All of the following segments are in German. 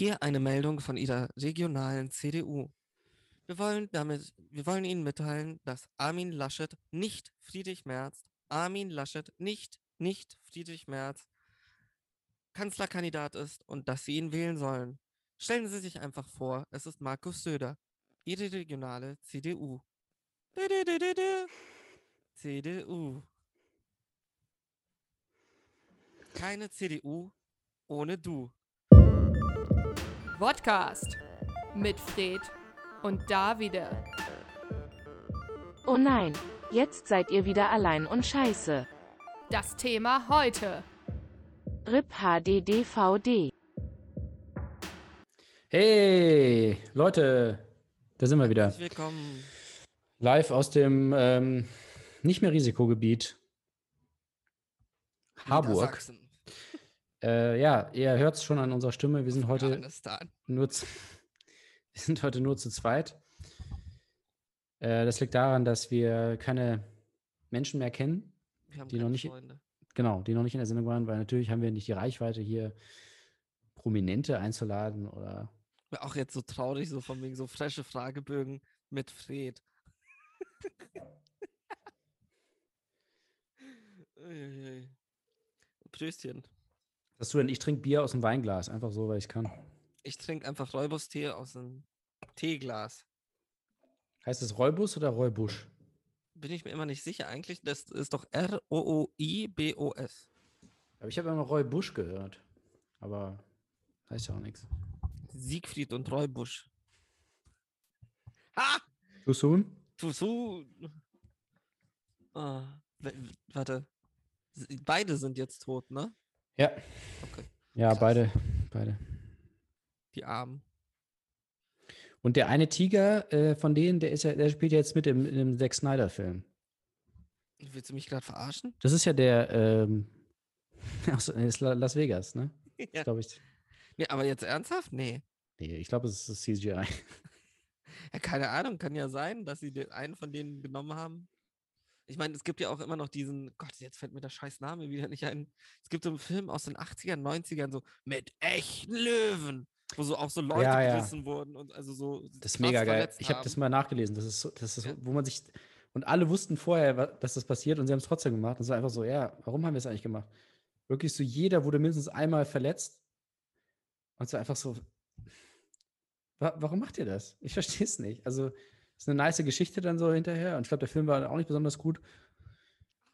Hier eine Meldung von Ihrer regionalen CDU. Wir wollen damit, wir wollen Ihnen mitteilen, dass Armin Laschet nicht Friedrich Merz, Armin Laschet nicht, nicht Friedrich Merz Kanzlerkandidat ist und dass Sie ihn wählen sollen. Stellen Sie sich einfach vor, es ist Markus Söder, Ihre regionale CDU. Du, du, du, du, du. CDU. Keine CDU ohne du. Podcast mit Fred und Davide. Oh nein, jetzt seid ihr wieder allein und scheiße. Das Thema heute. RIP HDDVD. Hey, Leute, da sind wir wieder. Herzlich willkommen. Live aus dem ähm, nicht mehr Risikogebiet Harburg. Niedersachsen. Äh, ja, ihr hört es schon an unserer Stimme. Wir sind heute nur zu, wir sind heute nur zu zweit. Äh, das liegt daran, dass wir keine Menschen mehr kennen, Wir haben Die keine noch nicht- Freunde. genau, die noch nicht in der Sendung waren, weil natürlich haben wir nicht die Reichweite hier Prominente einzuladen oder Auch jetzt so traurig, so von wegen so frische Fragebögen mit Fred. Pröstchen. Sagst du denn, ich trinke Bier aus dem Weinglas, einfach so, weil ich kann. Ich trinke einfach Räubustee aus einem Teeglas. Heißt es Räubus oder Räubusch? Bin ich mir immer nicht sicher. Eigentlich, das ist doch R-O-O-I-B-O-S. Aber ich habe immer Räubusch gehört. Aber heißt ja auch nichts. Siegfried und Räubusch. Ha! Too soon? Ah, w- w- warte. Beide sind jetzt tot, ne? Ja. Okay. Ja, Krass. beide. Beide. Die Armen. Und der eine Tiger äh, von denen, der ist ja, der spielt ja jetzt mit im, dem Zack Snyder-Film. Willst du mich gerade verarschen? Das ist ja der ähm, aus La- Las Vegas, ne? ja. Glaube ich. Nee, aber jetzt ernsthaft? Nee. Nee, ich glaube, es ist CGI. Ja, keine Ahnung, kann ja sein, dass sie den einen von denen genommen haben. Ich meine, es gibt ja auch immer noch diesen, Gott, jetzt fällt mir der scheiß Name wieder nicht ein. Es gibt so einen Film aus den 80ern, 90ern, so mit echten Löwen, wo so auch so Leute Ja, ja. gerissen wurden und also so. Das ist mega geil. Ich habe das mal nachgelesen. Das ist, das ist Ja. wo man sich. Und alle wussten vorher, dass das passiert und sie haben es trotzdem gemacht. Und es war einfach so, ja, warum haben wir es eigentlich gemacht? Wirklich so, jeder wurde mindestens einmal verletzt. Und es war einfach so, wa warum macht ihr das? Ich verstehe es nicht. Also, ist eine nice Geschichte dann so hinterher. Und ich glaube, der Film war auch nicht besonders gut.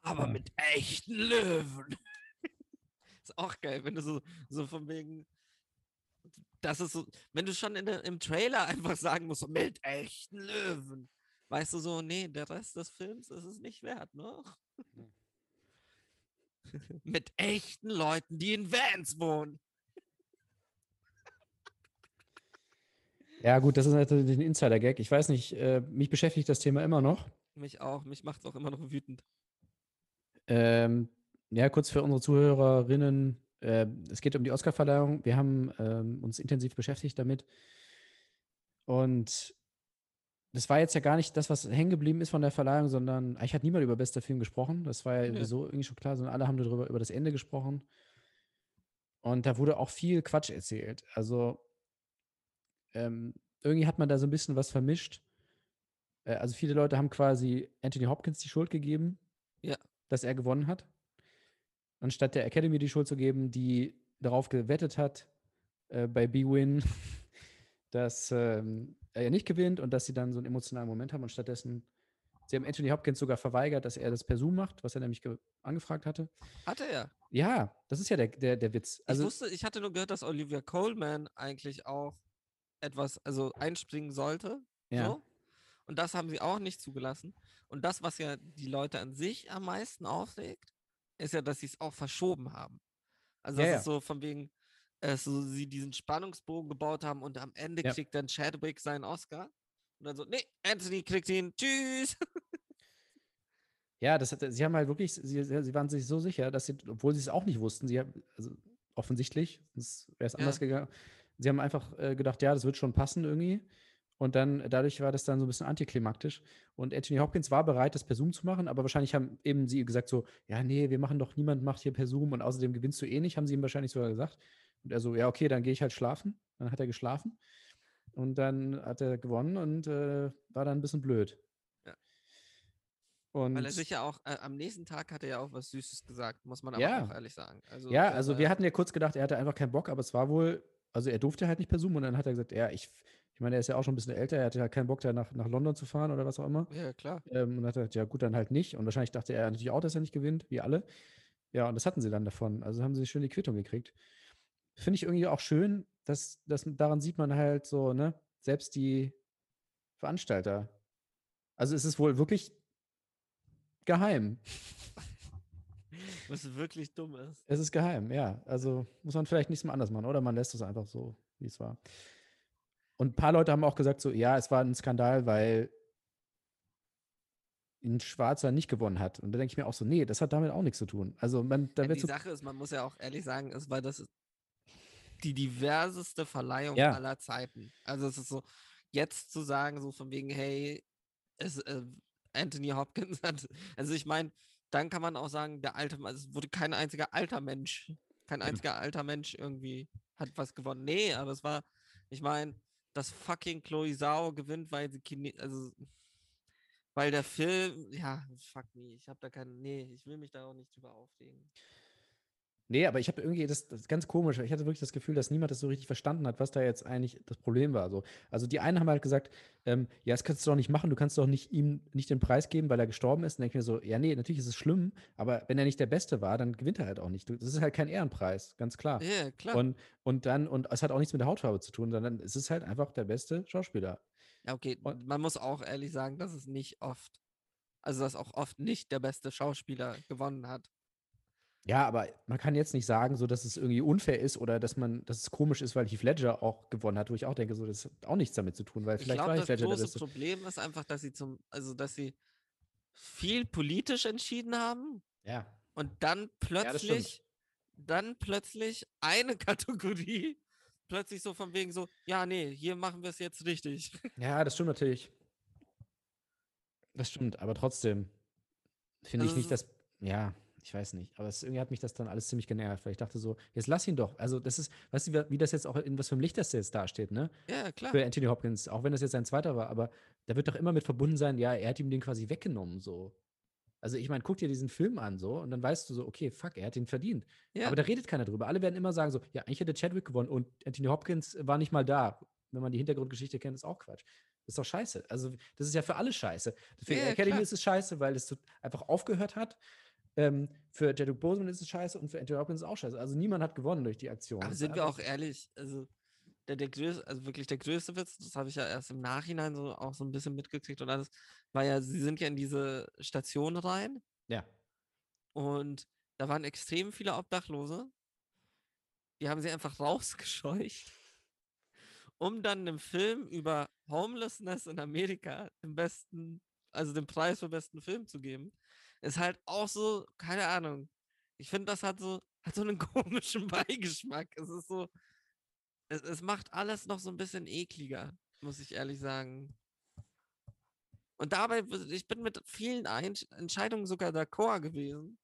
Aber mit echten Löwen. ist auch geil, wenn du so, so von wegen. Das ist so, wenn du schon in der, im Trailer einfach sagen musst, so mit echten Löwen. Weißt du so, nee, der Rest des Films ist es nicht wert, ne? mit echten Leuten, die in Vans wohnen. Ja, gut, das ist natürlich ein Insider-Gag. Ich weiß nicht, äh, mich beschäftigt das Thema immer noch. Mich auch, mich macht es auch immer noch wütend. Ähm, ja, kurz für unsere Zuhörerinnen. Äh, es geht um die Oscarverleihung. Wir haben ähm, uns intensiv beschäftigt damit. Und das war jetzt ja gar nicht das, was hängen geblieben ist von der Verleihung, sondern eigentlich hat niemand über bester Film gesprochen. Das war ja Nö. sowieso irgendwie schon klar, sondern alle haben darüber über das Ende gesprochen. Und da wurde auch viel Quatsch erzählt. Also ähm, irgendwie hat man da so ein bisschen was vermischt. Äh, also viele Leute haben quasi Anthony Hopkins die Schuld gegeben, Ja. dass er gewonnen hat. Anstatt der Academy die Schuld zu geben, die darauf gewettet hat, äh, bei B-Win, dass ähm, er ja nicht gewinnt und dass sie dann so einen emotionalen Moment haben und stattdessen, sie haben Anthony Hopkins sogar verweigert, dass er das per Zoom macht, was er nämlich ge- angefragt hatte. Hatte er. Ja, das ist ja der, der, der Witz. ich Also, wusste, ich hatte nur gehört, dass Olivia Coleman eigentlich auch etwas, also einspringen sollte. ja. So. Und das haben sie auch nicht zugelassen. Und das, was ja die Leute an sich am meisten aufregt, ist ja, dass sie es auch verschoben haben. Also Ja, das ja. ist so von wegen, äh, so sie diesen Spannungsbogen gebaut haben und am Ende Ja. kriegt dann Chadwick seinen Oscar. Und dann so, nee, Anthony kriegt ihn, tschüss. Ja, das hat, sie haben halt wirklich, sie, sie waren sich so sicher, dass sie, obwohl sie es auch nicht wussten, sie haben, also offensichtlich, sonst wäre es anders gegangen. Sie haben einfach äh, gedacht, ja, das wird schon passen irgendwie. Und dann, dadurch war das dann so ein bisschen antiklimaktisch. Und Anthony Hopkins war bereit, das per Zoom zu machen, aber wahrscheinlich haben eben sie gesagt so, ja, nee, wir machen doch, niemand macht hier per Zoom und außerdem gewinnst du eh nicht, haben sie ihm wahrscheinlich sogar gesagt. Und er so, ja, okay, dann gehe ich halt schlafen. Dann hat er geschlafen und dann hat er gewonnen und äh, war dann ein bisschen blöd. Ja. Und Weil er sich ja auch, äh, am nächsten Tag hat er ja auch was Süßes gesagt, muss man aber Ja. auch ehrlich sagen. Also, ja, also wir hatten ja kurz gedacht, er hatte einfach keinen Bock, aber es war wohl, also er durfte halt nicht per Zoom und dann hat er gesagt, ja, ich, ich meine, er ist ja auch schon ein bisschen älter, er hatte halt keinen Bock, da nach, nach London zu fahren oder was auch immer. Ja, klar. Ähm, und dann hat er gesagt, ja gut, dann halt nicht. Und wahrscheinlich dachte er natürlich auch, dass er nicht gewinnt, wie alle. Ja, und das hatten sie dann davon. Also haben sie schön die Quittung gekriegt. Finde ich irgendwie auch schön, dass, dass daran sieht man halt so, ne, selbst die Veranstalter. Also es ist wohl wirklich geheim. Was wirklich dumm ist. Es ist geheim, ja. Also muss man vielleicht nichts mehr anders machen oder man lässt es einfach so, wie es war. Und ein paar Leute haben auch gesagt, so, ja, es war ein Skandal, weil ein Schwarzer nicht gewonnen hat. Und da denke ich mir auch so, nee, das hat damit auch nichts zu tun. Also man, da Ja, wird die so, Sache ist, man muss ja auch ehrlich sagen, es war das die diverseste Verleihung Ja. aller Zeiten. Also es ist so, jetzt zu sagen, so von wegen, hey, es, äh, Anthony Hopkins hat, also ich meine, dann kann man auch sagen, der alte, also es wurde kein einziger alter Mensch, kein Eben. einziger alter Mensch irgendwie hat was gewonnen. Nee, aber es war, ich meine, dass fucking Chloe Zhao gewinnt, weil sie Chine also weil der Film, ja, fuck me, ich habe da keinen, nee, ich will mich da auch nicht drüber aufregen. Nee, aber ich habe irgendwie das, das ist ganz komisch. Ich hatte wirklich das Gefühl, dass niemand das so richtig verstanden hat, was da jetzt eigentlich das Problem war. So. Also die einen haben halt gesagt, ähm, ja, das kannst du doch nicht machen, du kannst doch nicht ihm nicht den Preis geben, weil er gestorben ist. Und denke ich mir so, ja, nee, natürlich ist es schlimm, aber wenn er nicht der Beste war, dann gewinnt er halt auch nicht. Das ist halt kein Ehrenpreis, ganz klar. Ja, klar. Und, und dann, und es hat auch nichts mit der Hautfarbe zu tun, sondern es ist halt einfach der beste Schauspieler. Ja, okay, Und- man muss auch ehrlich sagen, dass es nicht oft, also dass auch oft nicht der beste Schauspieler gewonnen hat. Ja, aber man kann jetzt nicht sagen, so dass es irgendwie unfair ist oder dass man, dass es komisch ist, weil Heath Ledger auch gewonnen hat, wo ich auch denke, so das hat auch nichts damit zu tun, weil Ich vielleicht glaube, war Heath das Ledger der große. Problem ist einfach, dass sie zum, also dass sie viel politisch entschieden haben Ja. und dann das plötzlich, dann plötzlich eine Kategorie plötzlich so von wegen so, ja, nee, hier machen wir es jetzt richtig. Ja, das stimmt natürlich. Das stimmt, aber trotzdem finde ich Also nicht, es dass. Ja, ich weiß nicht. Aber es, irgendwie hat mich das dann alles ziemlich genervt, weil ich dachte so, jetzt lass ihn doch. Also, das ist, weißt du, wie- das jetzt auch in was für einem Licht das jetzt dasteht, ne? Ja, klar. Für Anthony Hopkins, auch wenn das jetzt sein zweiter war, aber da wird doch immer mit verbunden sein, ja, er hat ihm den quasi weggenommen, so. Also, ich meine, guck dir diesen Film an, so, und dann weißt du so, okay, fuck, er hat den verdient. Ja. Aber da redet keiner drüber. Alle werden immer sagen so, ja, eigentlich hätte Chadwick gewonnen und Anthony Hopkins war nicht mal da. Wenn man die Hintergrundgeschichte kennt, ist auch Quatsch. Das ist doch scheiße. Also, das ist ja für alle scheiße. Für Ja, Academy klar. ist es scheiße, weil es einfach aufgehört hat. Ähm, für Chadwick Boseman ist es scheiße und für Anthony Hopkins ist es auch scheiße. Also, niemand hat gewonnen durch die Aktion. Aber sind wir auch ehrlich, also der, der größte, also wirklich der größte Witz, das habe ich ja erst im Nachhinein so auch so ein bisschen mitgekriegt und alles, war ja, sie sind ja in diese Station rein Ja. und da waren extrem viele Obdachlose. Die haben sie einfach rausgescheucht, um dann einem Film über Homelessness in Amerika den besten, also den Preis für besten Film zu geben. Ist halt auch so, keine Ahnung. Ich finde, das hat so, hat so einen komischen Beigeschmack. Es ist so, es, es macht alles noch so ein bisschen ekliger, muss ich ehrlich sagen. Und dabei, ich bin mit vielen Einsch- Entscheidungen sogar d'accord gewesen.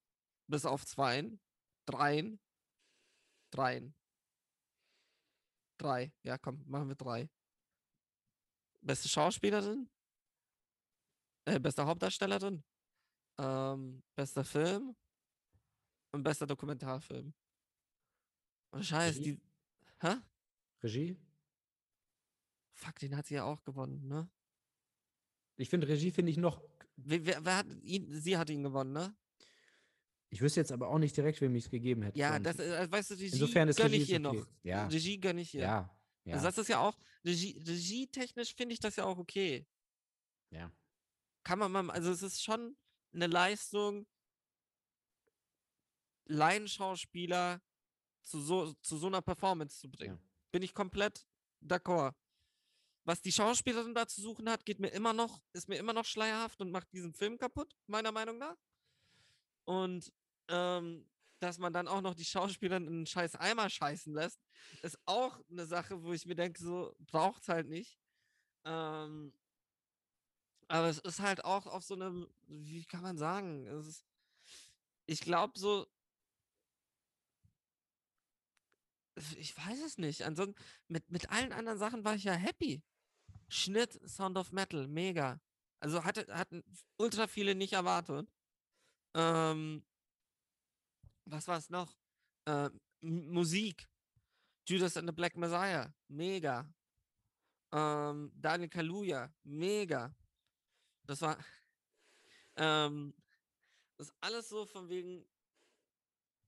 Bis auf zweien. Dreien. Dreien. Drei. Ja, komm, machen wir drei. Beste Schauspielerin. Äh, beste Hauptdarstellerin. Ähm, bester Film. Und bester Dokumentarfilm. Und Scheiß, Regie? die. Hä? Regie? Fuck, den hat sie ja auch gewonnen, ne? Ich finde, Regie finde ich noch. Wer, wer, wer hat ihn, sie hat ihn gewonnen, ne? Ich wüsste jetzt aber auch nicht direkt, wem ich es gegeben hätte. Ja, das, äh, weißt du, Regie Insofern ist gönne Regie ich ihr okay. noch. Ja. Regie gönne ich ihr. Ja. Ja. Also das ist ja auch, Regie, regietechnisch finde ich das ja auch okay. ja. Kann man mal, also es ist schon eine Leistung, Laienschauspieler zu so, zu so einer Performance zu bringen. Ja. Bin ich komplett d'accord. Was die Schauspielerin da zu suchen hat, geht mir immer noch, ist mir immer noch schleierhaft und macht diesen Film kaputt, meiner Meinung nach. Und ähm, dass man dann auch noch die Schauspielerin in einen scheiß Eimer scheißen lässt, ist auch eine Sache, wo ich mir denke, so braucht's halt nicht. Ähm, aber es ist halt auch auf so einem, wie kann man sagen, ist, ich glaube so, ich weiß es nicht. Ansonsten, mit, mit allen anderen Sachen war ich ja happy. Schnitt, Sound of Metal, mega. Also hatte, hatten ultra viele nicht erwartet. Ähm, was war es noch? Äh, M- Musik. Judas and the Black Messiah, mega. Ähm, Daniel Kaluuya, mega. Das war, ähm, das ist alles so von wegen,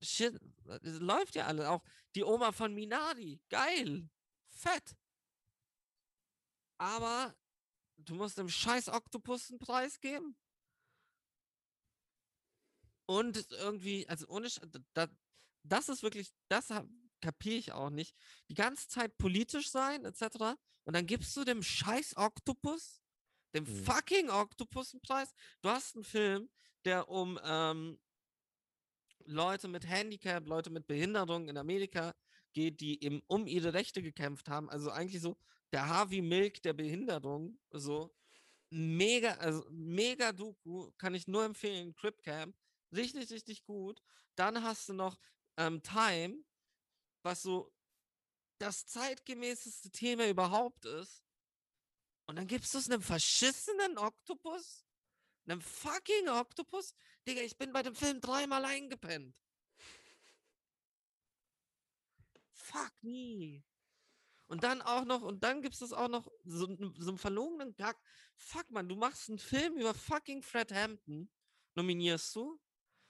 shit, es läuft ja alle. Auch die Oma von Minari, geil, fett. Aber du musst dem scheiß Oktopus einen Preis geben. Und irgendwie, also ohne, da, das ist wirklich, das kapiere ich auch nicht. Die ganze Zeit politisch sein, etc. Und dann gibst du dem scheiß Oktopus, dem Mhm. fucking Oktopus einen Preis. Du hast einen Film, der um ähm, Leute mit Handicap, Leute mit Behinderung in Amerika geht, die eben um ihre Rechte gekämpft haben. Also eigentlich so der Harvey Milk der Behinderung. So mega, also mega Doku, kann ich nur empfehlen. Crip Camp, richtig, richtig gut. Dann hast du noch ähm, Time, was so das zeitgemäßeste Thema überhaupt ist. Und dann gibst du es einem verschissenen Oktopus? Einem fucking Oktopus? Digga, ich bin bei dem Film dreimal eingepennt. Fuck me. Und dann auch noch, und dann gibt es auch noch so, so einen verlogenen Gag. Fuck, man, du machst einen Film über fucking Fred Hampton, nominierst du,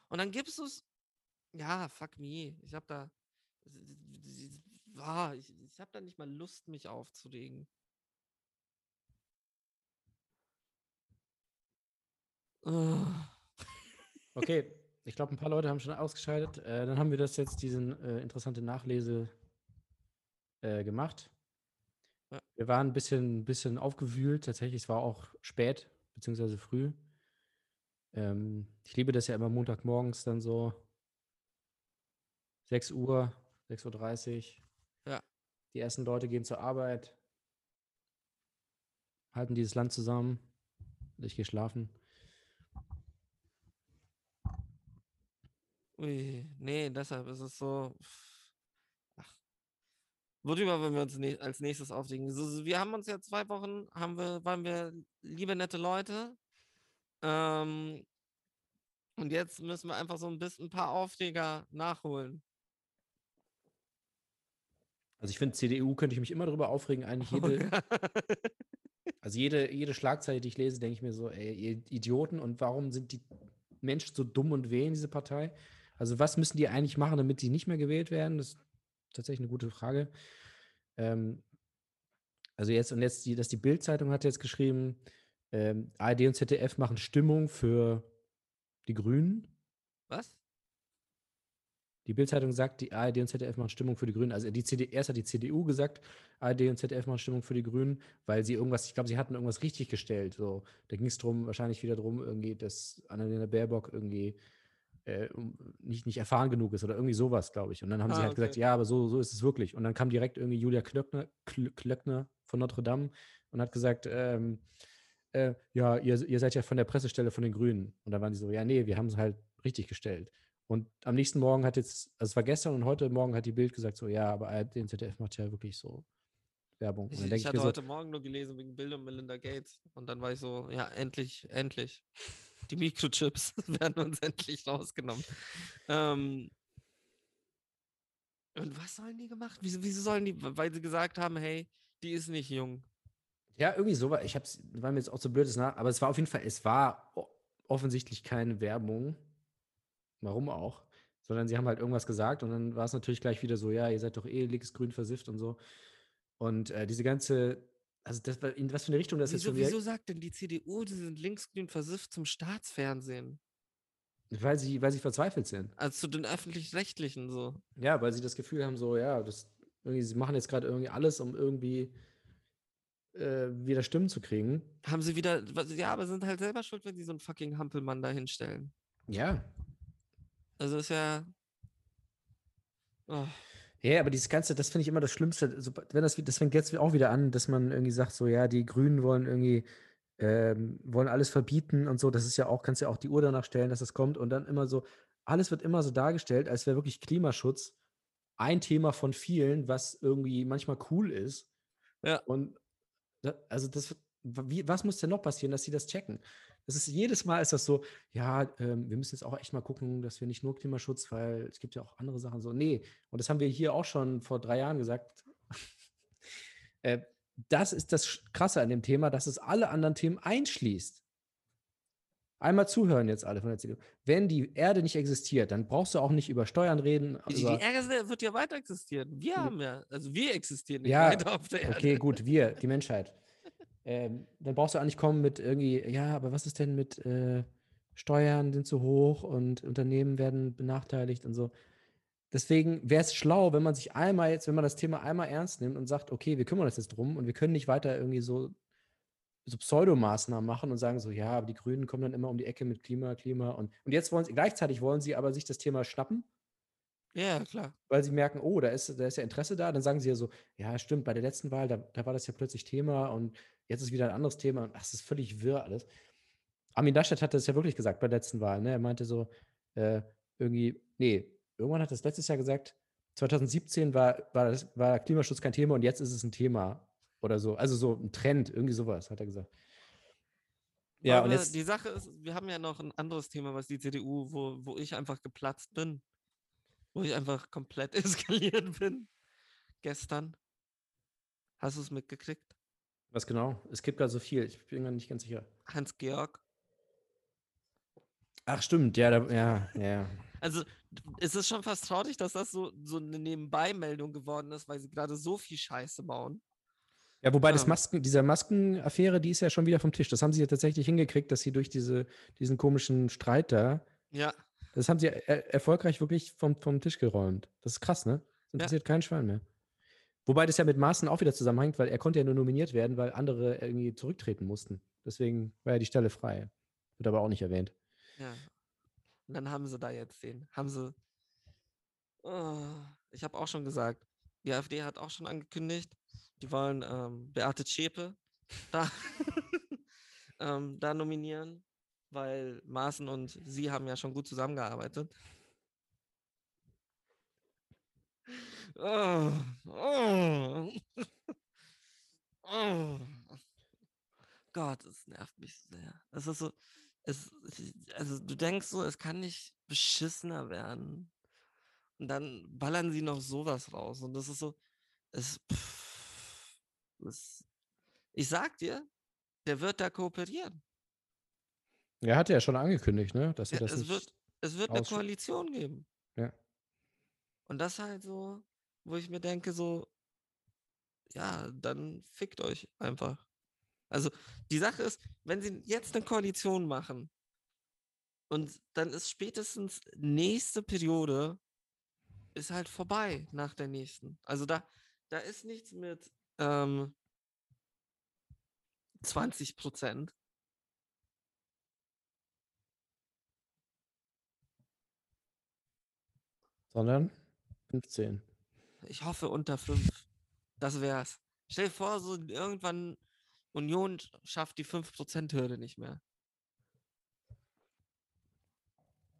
und dann gibst du es. Ja, fuck me. Ich hab da. Ah, ich, ich hab da nicht mal Lust, mich aufzuregen. Okay, ich glaube, ein paar Leute haben schon ausgeschaltet. Äh, dann haben wir das jetzt, diesen äh, interessante Nachlese äh, gemacht. Wir waren ein bisschen, bisschen aufgewühlt. Tatsächlich, es war auch spät, beziehungsweise früh. Ähm, ich liebe das ja immer Montagmorgens dann so 6 Uhr, 6.30 Uhr. Ja. Die ersten Leute gehen zur Arbeit, halten dieses Land zusammen. Ich gehe schlafen. Ui, nee, deshalb ist es so. Ach. Worüber wollen wir uns nä- als nächstes aufregen? So, wir haben uns ja zwei Wochen, haben wir, waren wir liebe nette Leute. Ähm, und jetzt müssen wir einfach so ein bisschen ein paar Aufreger nachholen. Also ich finde, CDU könnte ich mich immer darüber aufregen. Eigentlich jede, also jede, jede Schlagzeile, die ich lese, denke ich mir so, ey, ihr Idioten, und warum sind die Menschen so dumm und wählen diese Partei? Also was müssen die eigentlich machen, damit die nicht mehr gewählt werden? Das ist tatsächlich eine gute Frage. Ähm, also jetzt, und jetzt, die, dass die Bild-Zeitung hat jetzt geschrieben, ähm, ARD und ZDF machen Stimmung für die Grünen. Was? Die Bild-Zeitung sagt, die ARD und ZDF machen Stimmung für die Grünen. Also die CD, erst hat die CDU gesagt, ARD und ZDF machen Stimmung für die Grünen, weil sie irgendwas, ich glaube, sie hatten irgendwas richtig gestellt. So, da ging es drum, wahrscheinlich wieder drum, irgendwie, dass Annalena Baerbock irgendwie äh, nicht, nicht erfahren genug ist oder irgendwie sowas, glaube ich. Und dann haben sie Ah, halt gesagt, okay. ja, aber so, so ist es wirklich. Und dann kam direkt irgendwie Julia Klöckner, Kl Klöckner von Notre Dame und hat gesagt, ähm, äh, ja, ihr, ihr seid ja von der Pressestelle von den Grünen. Und dann waren die so, ja, nee, wir haben es halt richtig gestellt. Und am nächsten Morgen hat jetzt, also es war gestern und heute Morgen hat die Bild gesagt, so, ja, aber ARD und ZDF macht ja wirklich so Werbung. Ich, und dann ich hatte mir so, heute Morgen nur gelesen wegen Bill und Melinda Gates. Und dann war ich so, ja, endlich, endlich. Die Mikrochips werden uns endlich rausgenommen. Ähm, und was sollen die gemacht? Wieso, wieso sollen die, weil sie gesagt haben, hey, die ist nicht jung. ja, irgendwie so war, ich hab's, war mir jetzt auch so blödes nach, aber es war auf jeden Fall, es war offensichtlich keine Werbung. Warum auch? Sondern sie haben halt irgendwas gesagt und dann war es natürlich gleich wieder so, ja, ihr seid doch eh linksgrün versifft und so. Und äh, diese ganze, also das in was für eine Richtung das jetzt Wieso, schon wieder, wieso sagt denn die CDU, die sind linksgrün versifft zum Staatsfernsehen? weil sie, weil sie verzweifelt sind. Also zu den öffentlich-rechtlichen so. Ja, weil sie das Gefühl haben, so, ja, das, irgendwie, sie machen jetzt gerade irgendwie alles, um irgendwie äh, wieder Stimmen zu kriegen. Haben sie wieder, ja, aber sind halt selber schuld, wenn sie so einen fucking Hampelmann da hinstellen. Ja. Also ist ja. Oh, Ja, aber dieses Ganze, das finde ich immer das Schlimmste. Wenn das, das fängt jetzt auch wieder an, dass man irgendwie sagt, so, ja, die Grünen wollen irgendwie, ähm, wollen alles verbieten und so. Das ist ja auch, kannst ja auch die Uhr danach stellen, dass das kommt. Und dann immer so, alles wird immer so dargestellt, als wäre wirklich Klimaschutz ein Thema von vielen, was irgendwie manchmal cool ist. Ja. Und also das, wie, was muss denn noch passieren, dass sie das checken? Das ist jedes Mal ist das so, ja, ähm, wir müssen jetzt auch echt mal gucken, dass wir nicht nur Klimaschutz, weil es gibt ja auch andere Sachen so. Nee, und das haben wir hier auch schon vor drei Jahren gesagt. äh, das ist das Krasse an dem Thema, dass es alle anderen Themen einschließt. Einmal zuhören jetzt alle von der CDU. Wenn die Erde nicht existiert, dann brauchst du auch nicht über Steuern reden. Die, die über, Erde wird ja weiter existieren. Wir haben ja, also wir existieren nicht Ja, weiter auf der Erde. okay, gut, wir, die Menschheit. Ähm, dann brauchst du auch nicht kommen mit irgendwie, ja, aber was ist denn mit äh, Steuern sind zu hoch und Unternehmen werden benachteiligt und so. Deswegen wäre es schlau, wenn man sich einmal jetzt, wenn man das Thema einmal ernst nimmt und sagt, okay, wir kümmern uns jetzt drum und wir können nicht weiter irgendwie so, so Pseudomaßnahmen machen und sagen so, ja, aber die Grünen kommen dann immer um die Ecke mit Klima, Klima und, und jetzt wollen sie, gleichzeitig wollen sie aber sich das Thema schnappen Ja, klar. weil sie merken, oh, da ist, da ist ja Interesse da, dann sagen sie ja so, ja, stimmt, bei der letzten Wahl, da, da war das ja plötzlich Thema und jetzt ist wieder ein anderes Thema und das ist völlig wirr alles. Armin Laschet hat das ja wirklich gesagt bei der letzten Wahl, ne? Er meinte so, äh, irgendwie, nee, irgendwann hat er das letztes Jahr gesagt, 2017 war, war, das, war Klimaschutz kein Thema und jetzt ist es ein Thema oder so. Also so ein Trend, irgendwie sowas, hat er gesagt. Ja, Aber und jetzt, die Sache ist, wir haben ja noch ein anderes Thema, was die CDU, wo, wo ich einfach geplatzt bin. Wo ich einfach komplett eskaliert bin. Gestern. Hast du es mitgekriegt? Was genau? Es gibt da so viel, ich bin mir nicht ganz sicher. Hans-Georg. Ach, stimmt, ja, da, ja, ja. Also es ist schon fast traurig, dass das so, so eine Nebenbei-Meldung geworden ist, weil sie gerade so viel Scheiße bauen. Ja, wobei das Ja. Masken, diese Maskenaffäre, die ist ja schon wieder vom Tisch. Das haben sie ja tatsächlich hingekriegt, dass sie durch diese, diesen komischen Streit da, Ja, das haben sie er erfolgreich wirklich vom, vom Tisch geräumt. Das ist krass, ne? Das interessiert keinen Schwein mehr. Wobei das ja mit Maaßen auch wieder zusammenhängt, weil er konnte ja nur nominiert werden, weil andere irgendwie zurücktreten mussten. Deswegen war ja die Stelle frei. Wird aber auch nicht erwähnt. ja. Und dann haben sie da jetzt den, haben sie. Oh, ich habe auch schon gesagt, die AfD hat auch schon angekündigt, die wollen ähm, Beate Zschäpe da, ähm, da nominieren, weil Maaßen und sie haben ja schon gut zusammengearbeitet. Oh, oh, oh. Gott, es nervt mich sehr. Es ist so, es, also du denkst so, es kann nicht beschissener werden. Und dann ballern sie noch sowas raus. Und das ist so, es, pff, es ich sag dir, der wird da kooperieren. Er hatte ja schon angekündigt, ne? Dass er Ja, das es wird, es wird eine Koalition geben. Ja. Und das halt so, wo ich mir denke, so, ja, dann fickt euch einfach. Also die Sache ist, wenn sie jetzt eine Koalition machen und dann ist spätestens nächste Periode ist halt vorbei nach der nächsten. Also da, da ist nichts mit ähm, 20 Prozent. Sondern 15. Ich hoffe unter 5. Das wär's. Stell dir vor, so irgendwann Union schafft die 5%-Hürde nicht mehr.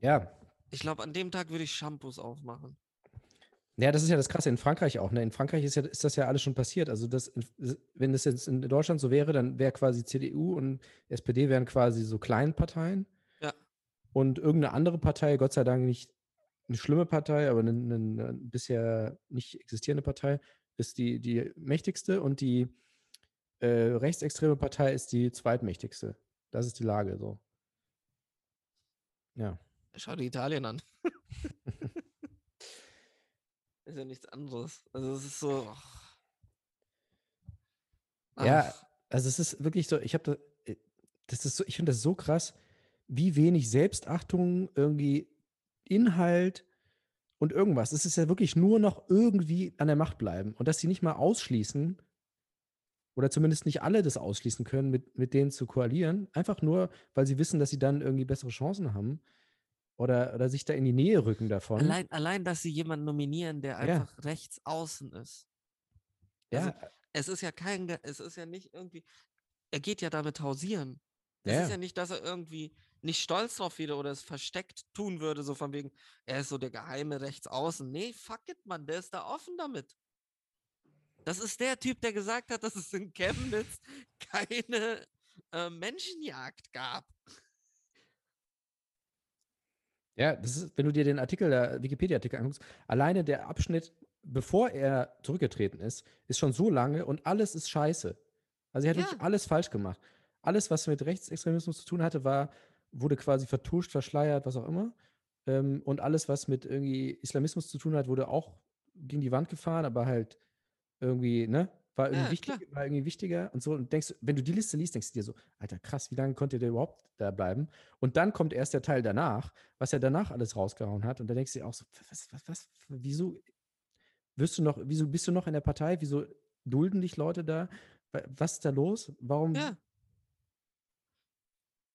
Ja, Ich glaube, an dem Tag würde ich Shampoos aufmachen. Ja, das ist ja das Krasse in Frankreich auch. Ne? In Frankreich ist, ja, ist das ja alles schon passiert. Also, das, wenn das jetzt in Deutschland so wäre, dann wäre quasi CDU und SPD wären quasi so Kleinparteien. Ja. Und irgendeine andere Partei, Gott sei Dank nicht eine schlimme Partei, aber eine, eine, eine bisher nicht existierende Partei, ist die, die mächtigste und die äh, rechtsextreme Partei ist die zweitmächtigste. Das ist die Lage so. Ja. Schau dir Italien an. ist ja nichts anderes. Also es ist so. ach. Ja, Also es ist wirklich so, ich habe da, äh, das ist so, ich finde das so krass, wie wenig Selbstachtung irgendwie Inhalt und irgendwas. Es ist ja wirklich nur noch irgendwie an der Macht bleiben und dass sie nicht mal ausschließen oder zumindest nicht alle das ausschließen können, mit, mit denen zu koalieren, einfach nur, weil sie wissen, dass sie dann irgendwie bessere Chancen haben oder, oder sich da in die Nähe rücken davon. allein, allein, dass sie jemanden nominieren, der Ja. einfach rechts außen ist. ja, also Es ist ja kein, es ist ja nicht irgendwie, er geht ja damit hausieren. Es Ja, ist ja. ja nicht, dass er irgendwie nicht stolz drauf wäre oder es versteckt tun würde, so von wegen, er ist so der geheime Rechtsaußen. Nee, fuck it, Mann, der ist da offen damit. Das ist der Typ, der gesagt hat, dass es in Chemnitz keine äh, Menschenjagd gab. Ja, das ist, wenn du dir den Artikel, der Wikipedia-Artikel anguckst, alleine der Abschnitt, bevor er zurückgetreten ist, ist schon so lange und alles ist scheiße. Also er hat Ja. wirklich alles falsch gemacht. Alles, was mit Rechtsextremismus zu tun hatte, war, wurde quasi vertuscht, verschleiert, was auch immer. Ähm, und alles, was mit irgendwie Islamismus zu tun hat, wurde auch gegen die Wand gefahren, aber halt irgendwie, ne? War irgendwie, Ja, wichtig, klar. war irgendwie wichtiger und so. Und denkst, wenn du die Liste liest, denkst du dir so, Alter, krass, wie lange konnte der überhaupt da bleiben? Und dann kommt erst der Teil danach, was er danach alles rausgehauen hat. Und da denkst du dir auch so, was, was, was, wieso wirst du noch, wieso bist du noch in der Partei? Wieso dulden dich Leute da? Wa- Was ist da los? Warum? Ja.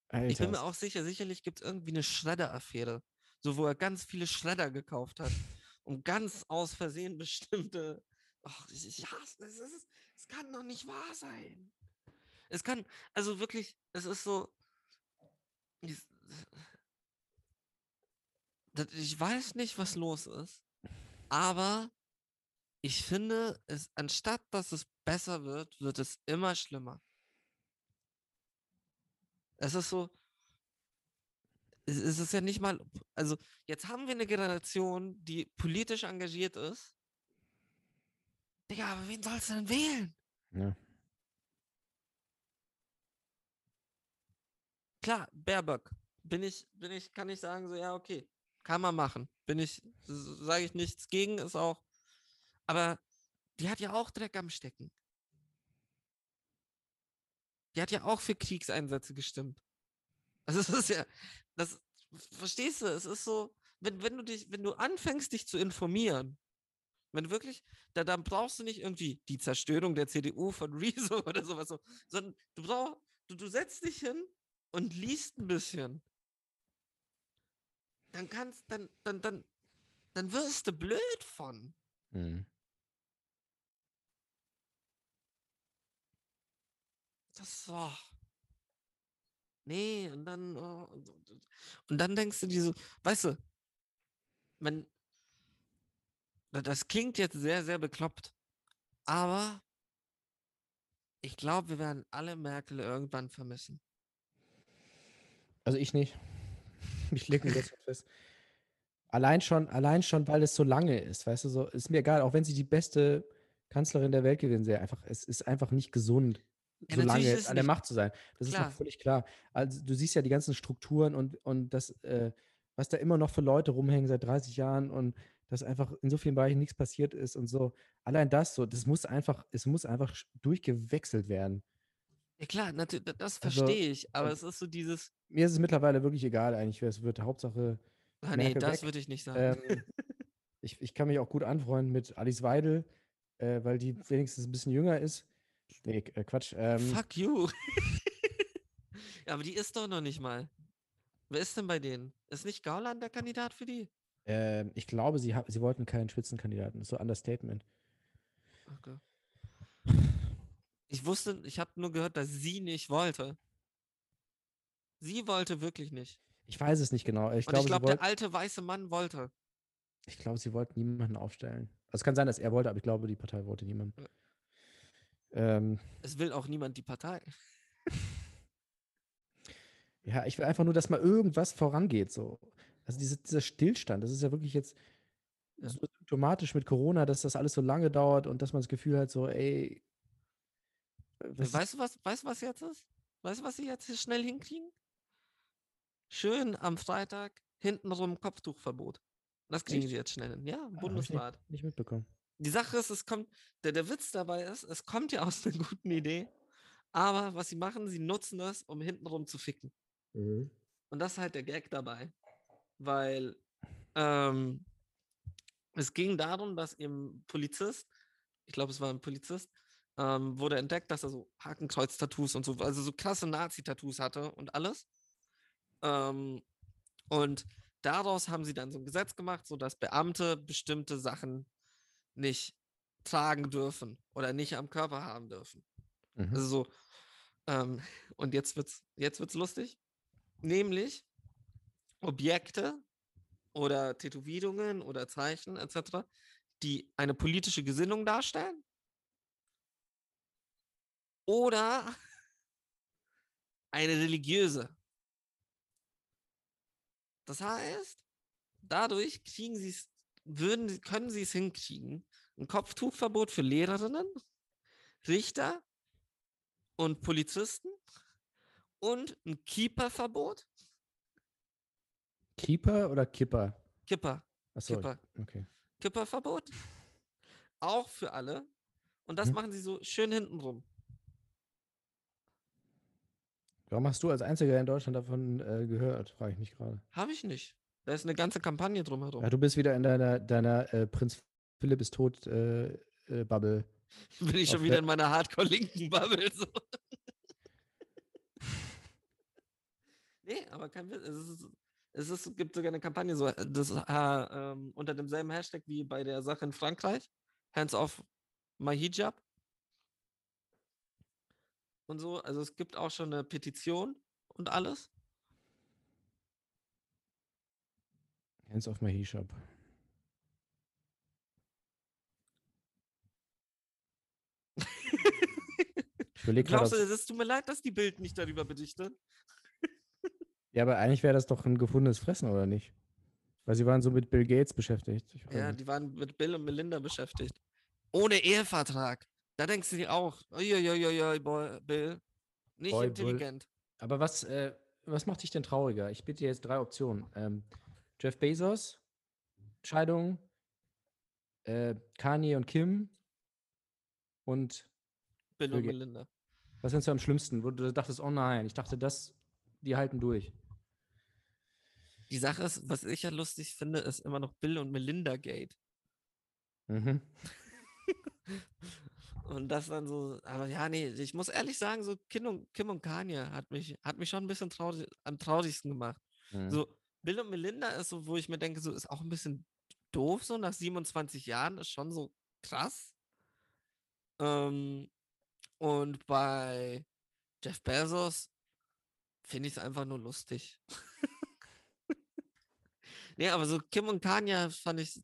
Alter, Ich bin mir auch sicher, sicherlich gibt es irgendwie eine Schredder-Affäre. So, wo er ganz viele Schredder gekauft hat. Und ganz aus Versehen bestimmte. Ach, ich, ich hasse es. Es, ist- es kann doch nicht wahr sein. Es kann, also wirklich, es ist so. Ich, ich weiß nicht, was los ist. Aber ich finde, es, anstatt dass es besser wird, wird es immer schlimmer. Es ist so, es ist ja nicht mal, also jetzt haben wir eine Generation, die politisch engagiert ist. Digga, aber wen sollst du denn wählen? Ja. Klar, Baerbock. Bin ich, bin ich, kann ich sagen, so, ja, okay, kann man machen. Bin ich, sage ich nichts gegen, ist auch. Aber die hat ja auch Dreck am Stecken. Die hat ja auch für Kriegseinsätze gestimmt. Also es ist ja, das, verstehst du, es ist so, wenn, wenn du dich, wenn du anfängst, dich zu informieren, wenn wirklich, da, dann brauchst du nicht irgendwie die Zerstörung der CDU von Rezo oder sowas, so, sondern du brauchst, du, du setzt dich hin und liest ein bisschen. Dann kannst, dann, dann, dann, dann wirst du blöd von. Mhm. Das so. Nee, und dann, oh, und, dann denkst du dir so, weißt du, man, da- das klingt jetzt sehr, sehr bekloppt, aber ich glaube, wir werden alle Merkel irgendwann vermissen. Also ich nicht. Ich lege mich jetzt fest. Allein schon, allein schon, weil es so lange ist, weißt du, so, ist mir egal, auch wenn sie die beste Kanzlerin der Welt gewesen wäre, einfach, es ist einfach nicht gesund, Ja, so lange ist an der. Macht zu sein. Das ist Klar. doch völlig klar. Also du siehst ja die ganzen Strukturen und, und das, äh, was da immer noch für Leute rumhängen seit 30 Jahren und dass einfach in so vielen Bereichen nichts passiert ist und so. Allein das so, das muss einfach, es muss einfach durchgewechselt werden. Ja klar, natürlich, das Also, verstehe ich, aber es ist so dieses, Mir ist es mittlerweile wirklich egal eigentlich, wer es wird. Hauptsache, ah, nee, Merkel das würde ich nicht sagen. Ähm, ich, ich kann mich auch gut anfreunden mit Alice Weidel, äh, weil die wenigstens ein bisschen jünger ist. Nee, äh, Quatsch. Ähm, Fuck you. ja, aber die ist doch noch nicht mal. Wer ist denn bei denen? Ist nicht Gauland der Kandidat für die? ähm, ich glaube, sie, sie wollten keinen Spitzenkandidaten. Das ist so Understatement. Okay. Ich wusste, ich habe nur gehört, dass sie nicht wollte. Sie wollte wirklich nicht. Ich weiß es nicht genau. Ich glaube, sie, der alte weiße Mann wollte. ich glaube, sie wollten niemanden aufstellen. Also es kann sein, dass er wollte, aber ich glaube, die Partei wollte niemanden. Ähm, Es will auch niemand die Partei. ja, ich will einfach nur, dass mal irgendwas vorangeht. So. Also diese, dieser Stillstand, das ist ja wirklich jetzt Ja. so symptomatisch mit Corona, dass das alles so lange dauert und dass man das Gefühl hat, so, ey, was, weißt du, was, weißt du, was jetzt ist? Weißt du, was sie jetzt hier schnell hinkriegen? Schön am Freitag hintenrum Kopftuchverbot. Das kriegen Echt? sie jetzt schnell hin. Ja, Ah, Bundesrat. nicht mitbekommen. Die Sache ist, es kommt, der, der Witz dabei ist, es kommt ja aus einer guten Idee, aber was sie machen, sie nutzen das, um hintenrum zu ficken. Und das ist halt der Gag dabei. Weil ähm, es ging darum, dass eben Polizist, ich glaube, es war ein Polizist, ähm, wurde entdeckt, dass er so Hakenkreuz-Tattoos und so, also so krasse Nazi-Tattoos hatte und alles. Ähm, und daraus haben sie dann so ein Gesetz gemacht, sodass Beamte bestimmte Sachen nicht tragen dürfen oder nicht am Körper haben dürfen. Mhm. Also so, ähm, und jetzt wird's, jetzt wird's lustig. nämlich Objekte oder Tätowierungen oder Zeichen etc., die eine politische Gesinnung darstellen oder eine religiöse. Das heißt, dadurch kriegen sie es, würden, sie- können sie es hinkriegen, ein Kopftuchverbot für Lehrerinnen, Richter und Polizisten und ein Keeper-Verbot. Keeper oder Kipper? Kipper, Achso, Kipper. okay. Kipperverbot. Auch für alle. Und das Mhm. machen sie so schön hintenrum. Warum hast du als Einziger in Deutschland davon äh, gehört? Frage ich mich gerade. Habe ich nicht. Da ist eine ganze Kampagne drumherum. Ja, du bist wieder in deiner, deiner äh, Prinz Philipp ist tot äh, äh, Bubble. Bin ich schon wieder der- in meiner Hardcore-linken Bubble. So. nee, aber kein Witz. Es, ist, es ist, gibt sogar eine Kampagne so, das, äh, ähm, unter demselben Hashtag wie bei der Sache in Frankreich. Hands off my hijab. Und so. Also es gibt auch schon eine Petition und alles. Hands off my He-Shop. Ich überlege gerade. Glaubst du, es tut mir leid, dass die Bild nicht darüber berichtet? Ja, aber eigentlich wäre das doch ein gefundenes Fressen, oder nicht? Weil sie waren so mit Bill Gates beschäftigt. Ja, die waren mit Bill und Melinda beschäftigt. Ohne Ehevertrag. Da denkst du dir auch, uiuiuiui, boy, Bill. Nicht Boy, Bull. intelligent. Aber was, äh, was macht dich denn trauriger? Ich bitte dir jetzt drei Optionen. Ähm, Jeff Bezos, Scheidung, äh, Kanye und Kim und Bill und Melinda. was findest du am schlimmsten? Wo du dachtest, oh nein, ich dachte, das, die halten durch. Die Sache ist, was ich ja lustig finde, ist immer noch Bill und Melinda Gate. Mhm. Und das dann so, aber ja, nee, ich muss ehrlich sagen, so Kim und, Kim und Kanye hat mich, hat mich schon ein bisschen traurig, am traurigsten gemacht. Mhm. So, Bill und Melinda ist so, wo ich mir denke, so ist auch ein bisschen doof, so nach 27 Jahren, ist schon so krass. Ähm, und bei Jeff Bezos finde ich es einfach nur lustig. nee, aber so Kim und Kanye fand ich,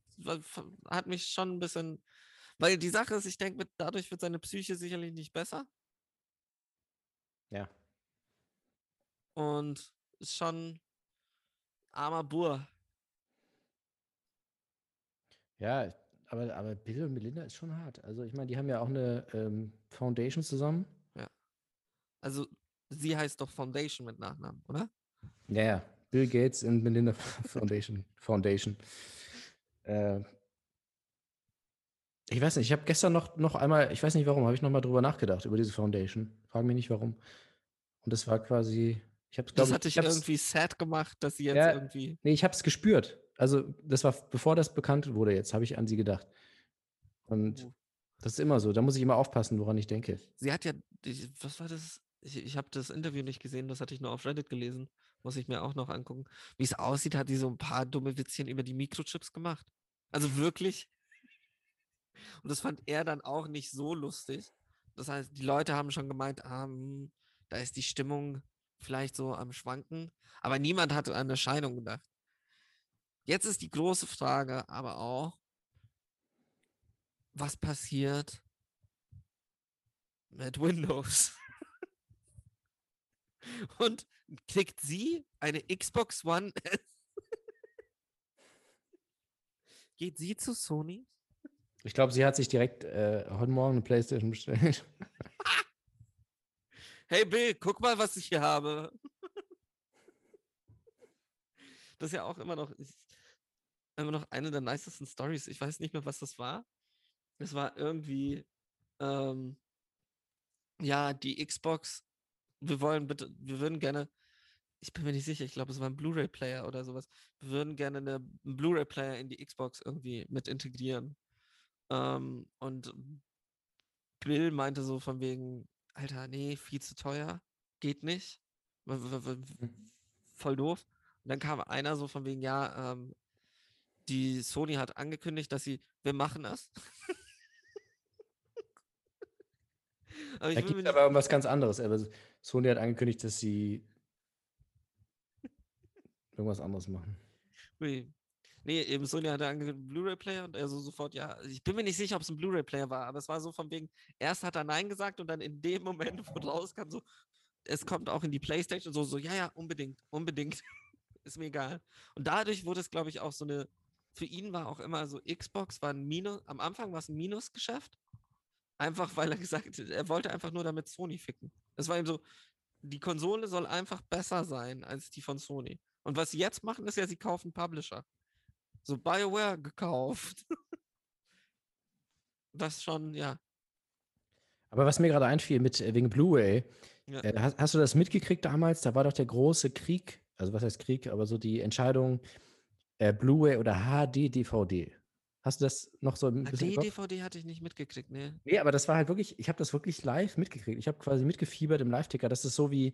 hat mich schon ein bisschen, weil die Sache ist, ich denke, dadurch wird seine Psyche sicherlich nicht besser Ja. und ist schon armer Bur. Ja, aber, aber Bill und Melinda ist schon hart. Also ich meine, die haben ja auch eine ähm, Foundation zusammen. Also, sie heißt doch Foundation mit Nachnamen, oder? Ja, ja. Bill Gates und Melinda Foundation. Foundation. Äh, ich weiß nicht, ich habe gestern noch, noch einmal, ich weiß nicht warum, habe ich noch mal drüber nachgedacht, über diese Foundation. Frage mich nicht warum. Und das war quasi, ich habe es, Das glaube hat dich ich, hab's- irgendwie sad gemacht, dass sie jetzt Ja, irgendwie. Nee, ich habe es gespürt. Also, das war, bevor das bekannt wurde jetzt, habe ich an sie gedacht. Und Oh. das ist immer so. Da muss ich immer aufpassen, woran ich denke. Sie hat ja, was war das? Ich, ich habe das Interview nicht gesehen, das hatte ich nur auf Reddit gelesen. Muss ich mir auch noch angucken. Wie es aussieht, hat sie so ein paar dumme Witzchen über die Mikrochips gemacht. Also wirklich. Und das fand er dann auch nicht so lustig. Das heißt, die Leute haben schon gemeint, ah, hm, da ist die Stimmung vielleicht so am Schwanken. Aber niemand hat an eine Scheidung gedacht. Jetzt ist die große Frage aber auch, was passiert mit Windows? Und kriegt sie eine Xbox One S? Geht sie zu Sony? Ich glaube, sie hat sich direkt äh, heute Morgen eine Playstation bestellt. Hey Bill, guck mal, was ich hier habe. Das ist ja auch immer noch, immer noch eine der nicesten Stories. Ich weiß nicht mehr, was das war. Es war irgendwie, ähm, ja, die Xbox. Wir wollen bitte, wir würden gerne, ich bin mir nicht sicher, ich glaube, es war ein Blu-ray-Player oder sowas. Wir würden gerne eine, einen Blu-ray-Player in die Xbox irgendwie mit integrieren. Ähm, und Bill meinte so von wegen, Alter, nee, viel zu teuer, geht nicht. W- Voll doof. Und dann kam einer so von wegen, ja, ähm, die Sony hat angekündigt, dass sie, wir machen das. aber Da mir es aber um was ganz anderes. Aber Sony hat angekündigt, dass sie irgendwas anderes machen. Ui. Nee, eben Sony hatte angekündigt, Blu-ray-Player und er so sofort, ja, ich bin mir nicht sicher, ob es ein Blu-ray-Player war, aber es war so von wegen, erst hat er Nein gesagt und dann in dem Moment, wo rauskam, so, es kommt auch in die Playstation, so, so, ja, ja, unbedingt, unbedingt, ist mir egal. Und dadurch wurde es, glaube ich, auch so eine, für ihn war auch immer so, Xbox war ein Minus, am Anfang war es ein Minusgeschäft, einfach weil er gesagt hat, er wollte einfach nur damit Sony ficken. Es war ihm so, die Konsole soll einfach besser sein als die von Sony. Und was sie jetzt machen, ist ja, sie kaufen Publisher. So BioWare gekauft. das schon, ja. Aber was mir gerade einfiel mit äh, wegen Blu-ray, Ja. äh, hast, hast du das mitgekriegt damals? Da war doch der große Krieg, also was heißt Krieg, aber so die Entscheidung äh, Blu-ray oder HD-DVD. Hast du das noch so im Die Kopf? DVD hatte ich nicht mitgekriegt, ne? Nee, aber das war halt wirklich, ich habe das wirklich live mitgekriegt. Ich habe quasi mitgefiebert im Live-Ticker. Das ist so wie,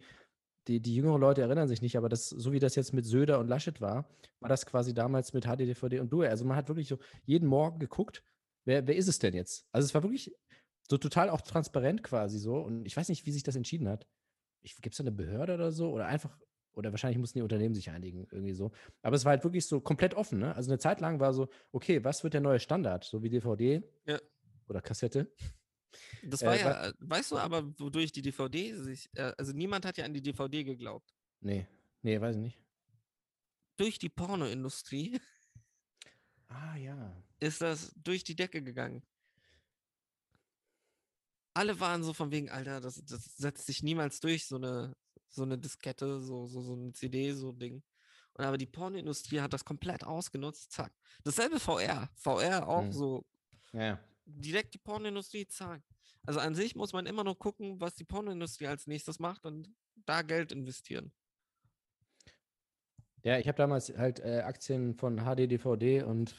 die, die jüngeren Leute erinnern sich nicht, aber das, so wie das jetzt mit Söder und Laschet war, war das quasi damals mit HD, DVD und Blu-ray. Also man hat wirklich so jeden Morgen geguckt, wer, wer ist es denn jetzt? Also es war wirklich so total auch transparent quasi so. Und ich weiß nicht, wie sich das entschieden hat. Gibt es da eine Behörde oder so? Oder einfach, oder wahrscheinlich mussten die Unternehmen sich einigen, irgendwie so. Aber es war halt wirklich so komplett offen, ne? Also eine Zeit lang war so, okay, was wird der neue Standard? So wie DVD Ja. oder Kassette. Das Äh, war wa- ja, äh, weißt du aber, wodurch die DVD sich, äh, also niemand hat ja an die DVD geglaubt. Nee, nee, weiß ich nicht. Durch die Pornoindustrie Ah, ja. ist das durch die Decke gegangen. Alle waren so von wegen, Alter, das, das setzt sich niemals durch, so eine, so eine Diskette, so, so, so eine CD, so ein Ding. Und aber die Pornoindustrie hat das komplett ausgenutzt, zack. Dasselbe VR. VR auch Hm. so Ja, ja. direkt die Pornoindustrie, zack. Also an sich muss man immer nur gucken, was die Pornoindustrie als nächstes macht und da Geld investieren. Ja, ich habe damals halt äh, Aktien von HD DVD und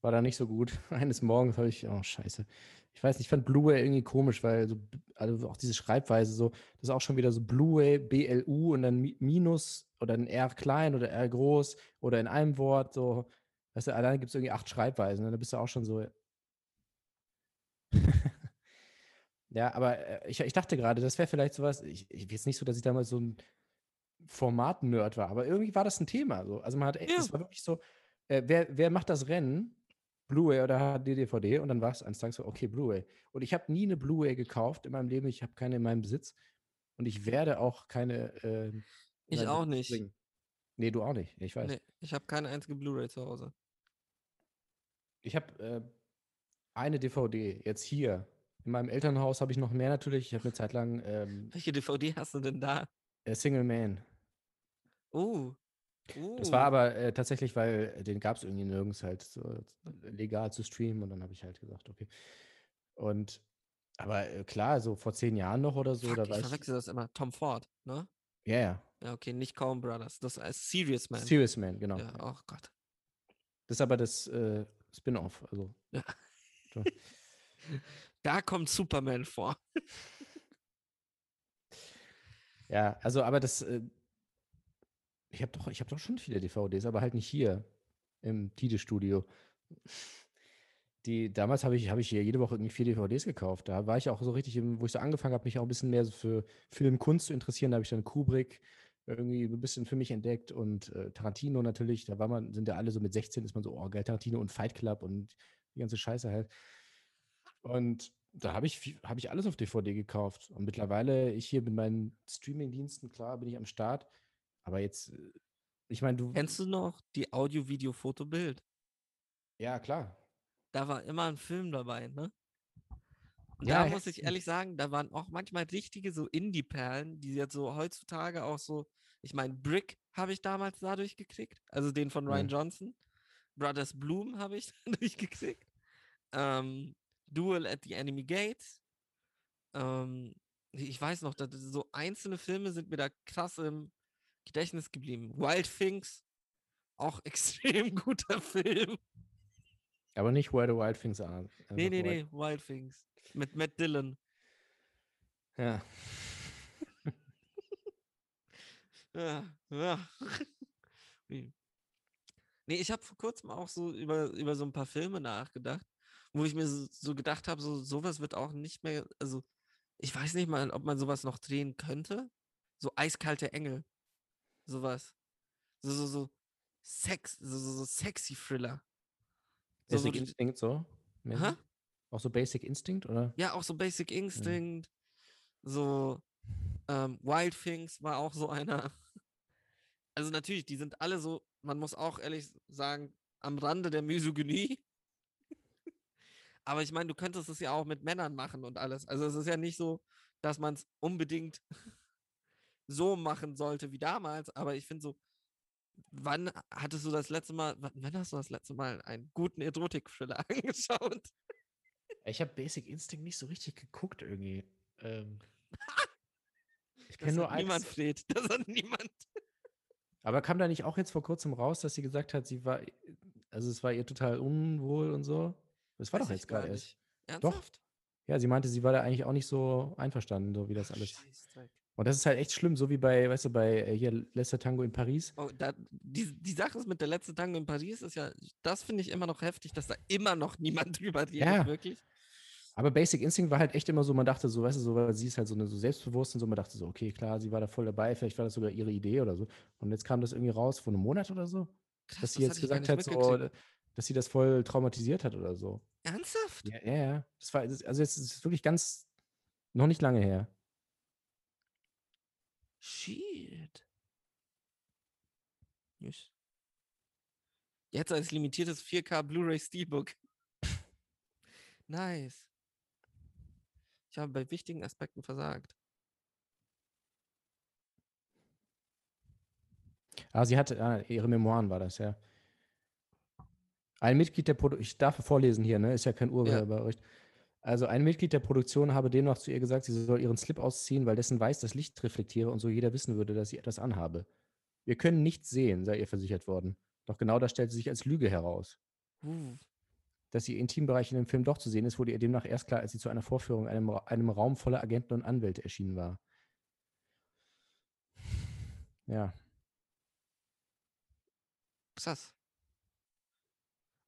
war da nicht so gut. Eines Morgens habe ich, oh scheiße. Ich weiß nicht, ich fand Blu-ray irgendwie komisch, weil so, also auch diese Schreibweise so, das ist auch schon wieder so Blu-ray, BLU und dann Mi- Minus oder ein R klein oder R groß oder in einem Wort so. Weißt du, allein gibt es irgendwie acht Schreibweisen, ne? da bist du auch schon so. ja, aber äh, ich, ich dachte gerade, das wäre vielleicht sowas, ich, ich jetzt nicht so, dass ich damals so ein Format-Nerd war, aber irgendwie war das ein Thema. So. Also man hat, echt- Ja. es war wirklich so, äh, wer, wer macht das Rennen? Blu-ray oder HD-DVD? Und dann war es eines Tages so, okay, Blu-ray. Und ich habe nie eine Blu-ray gekauft in meinem Leben, ich habe keine in meinem Besitz und ich werde auch keine. Äh, Ich auch nicht. bringen. Nee, du auch nicht, ich weiß. Nee, ich habe keine einzige Blu-ray zu Hause. Ich habe äh, eine DVD jetzt hier. In meinem Elternhaus habe ich noch mehr natürlich. Ich habe eine Zeit lang ähm, Welche DVD hast du denn da? äh, Single Man. Uh. Uh. Das war aber äh, tatsächlich, weil äh, den gab es irgendwie nirgends halt so äh, legal zu streamen und dann habe ich halt gesagt, okay. Und aber äh, klar, so vor zehn Jahren noch oder so, Fuck, da ich war ich. verwechsel das immer. Tom Ford, ne? Ja, ja. Ja, okay, nicht Coen Brothers. Das ist Serious Man. Serious Man, genau. Ja, oh Gott. Das ist aber das äh, Spin-off. Also, Da kommt Superman vor. ja, also, aber das. Ich habe doch, habe doch schon viele DVDs, aber halt nicht hier im Tide-Studio. Die, damals habe ich, habe ich hier jede Woche irgendwie vier DVDs gekauft. Da war ich auch so richtig, im, wo ich so angefangen habe, mich auch ein bisschen mehr so für Filmkunst zu interessieren. Da habe ich dann Kubrick irgendwie ein bisschen für mich entdeckt und äh, Tarantino natürlich. Da war man, sind ja alle so mit 16, ist man so, oh geil, Tarantino und Fight Club und die ganze Scheiße halt. Und da habe ich, habe ich alles auf DVD gekauft. Und mittlerweile, ich hier mit meinen Streaming-Diensten, klar, bin ich am Start. Aber jetzt, äh, ich meine, du. Kennst du noch die Audio, Video, Foto, Bild? Ja, klar. Da war immer ein Film dabei, ne? Und Ja, da muss ich ehrlich sagen, da waren auch manchmal richtige so Indie-Perlen, die jetzt so heutzutage auch so, ich meine, Brick habe ich damals dadurch gekriegt, also den von Ryan Mhm. Johnson. Brothers Bloom habe ich dadurch gekriegt. Ähm, Duel at the Enemy Gates. Ähm, ich weiß noch, dass so einzelne Filme sind mir da krass im Gedächtnis geblieben. Wild Things, auch extrem guter Film. Aber nicht Where the Wild Things Are. Nee, einfach nee, Wild- nee, Wild Things. Mit Matt Dillon. Ja. Ja, ja. Nee, ich habe vor kurzem auch so über, über so ein paar Filme nachgedacht, wo ich mir so, so gedacht habe, so sowas wird auch nicht mehr, also ich weiß nicht mal, ob man sowas noch drehen könnte. So eiskalte Engel. Sowas. So, so, so Sex, so, so, so sexy Thriller. So, Basic du- Instinct so? Hä? Auch so Basic Instinct, oder? Ja, auch so Basic Instinct. So ähm, Wild Things war auch so einer. Also natürlich, die sind alle so, man muss auch ehrlich sagen, am Rande der Misogynie. Aber ich meine, du könntest es ja auch mit Männern machen und alles. Also es ist ja nicht so, dass man es unbedingt so machen sollte wie damals. Aber ich finde so, wann hattest du das letzte Mal, wann hast du das letzte Mal einen guten Erotik-Thriller angeschaut? Ich habe Basic Instinct nicht so richtig geguckt irgendwie. Ähm, ich kenne nur hat niemand, eins. Fred. Das hat niemand. Aber kam da nicht auch jetzt vor kurzem raus, dass sie gesagt hat, sie war, also es war ihr total unwohl und so? Das war Weiß doch jetzt gerade erst. Ernsthaft? Ja, sie meinte, sie war da eigentlich auch nicht so einverstanden, so wie das alles. Scheißdreck. Und das ist halt echt schlimm, so wie bei, weißt du, bei äh, hier Letzter Tango in Paris. Oh, da, die, die Sache ist mit der letzten Tango in Paris, ist ja, das finde ich immer noch heftig, dass da immer noch niemand drüber redet, Ja. wirklich. Aber Basic Instinct war halt echt immer so, man dachte so, weißt du, so, weil sie ist halt so, eine, so selbstbewusst und so, man dachte so, okay, klar, sie war da voll dabei, vielleicht war das sogar ihre Idee oder so. Und jetzt kam das irgendwie raus vor einem Monat oder so, Krass, dass sie das jetzt gesagt hat, so, mitgekriegt. dass sie das voll traumatisiert hat oder so. Ernsthaft? Ja, ja, ja. Das war, also jetzt ist es wirklich ganz, noch nicht lange her. Shit. Yes. Jetzt als limitiertes 4K Blu-ray Steelbook. nice. Ich habe bei wichtigen Aspekten versagt. Ah, sie hatte, ah, ihre Memoiren war das, ja. Ein Mitglied der Produktion, ich darf vorlesen hier, ne? Ist ja kein Urheberrecht. Also ein Mitglied der Produktion habe demnach zu ihr gesagt, sie soll ihren Slip ausziehen, weil dessen Weiß das Licht reflektiere und so jeder wissen würde, dass sie etwas anhabe. Wir können nichts sehen, sei ihr versichert worden. Doch genau das stellte sich als Lüge heraus. Uh, Dass ihr Intimbereich in dem Film doch zu sehen ist, wurde ihr demnach erst klar, als sie zu einer Vorführung in einem, einem Raum voller Agenten und Anwälte erschienen war. Ja, krass.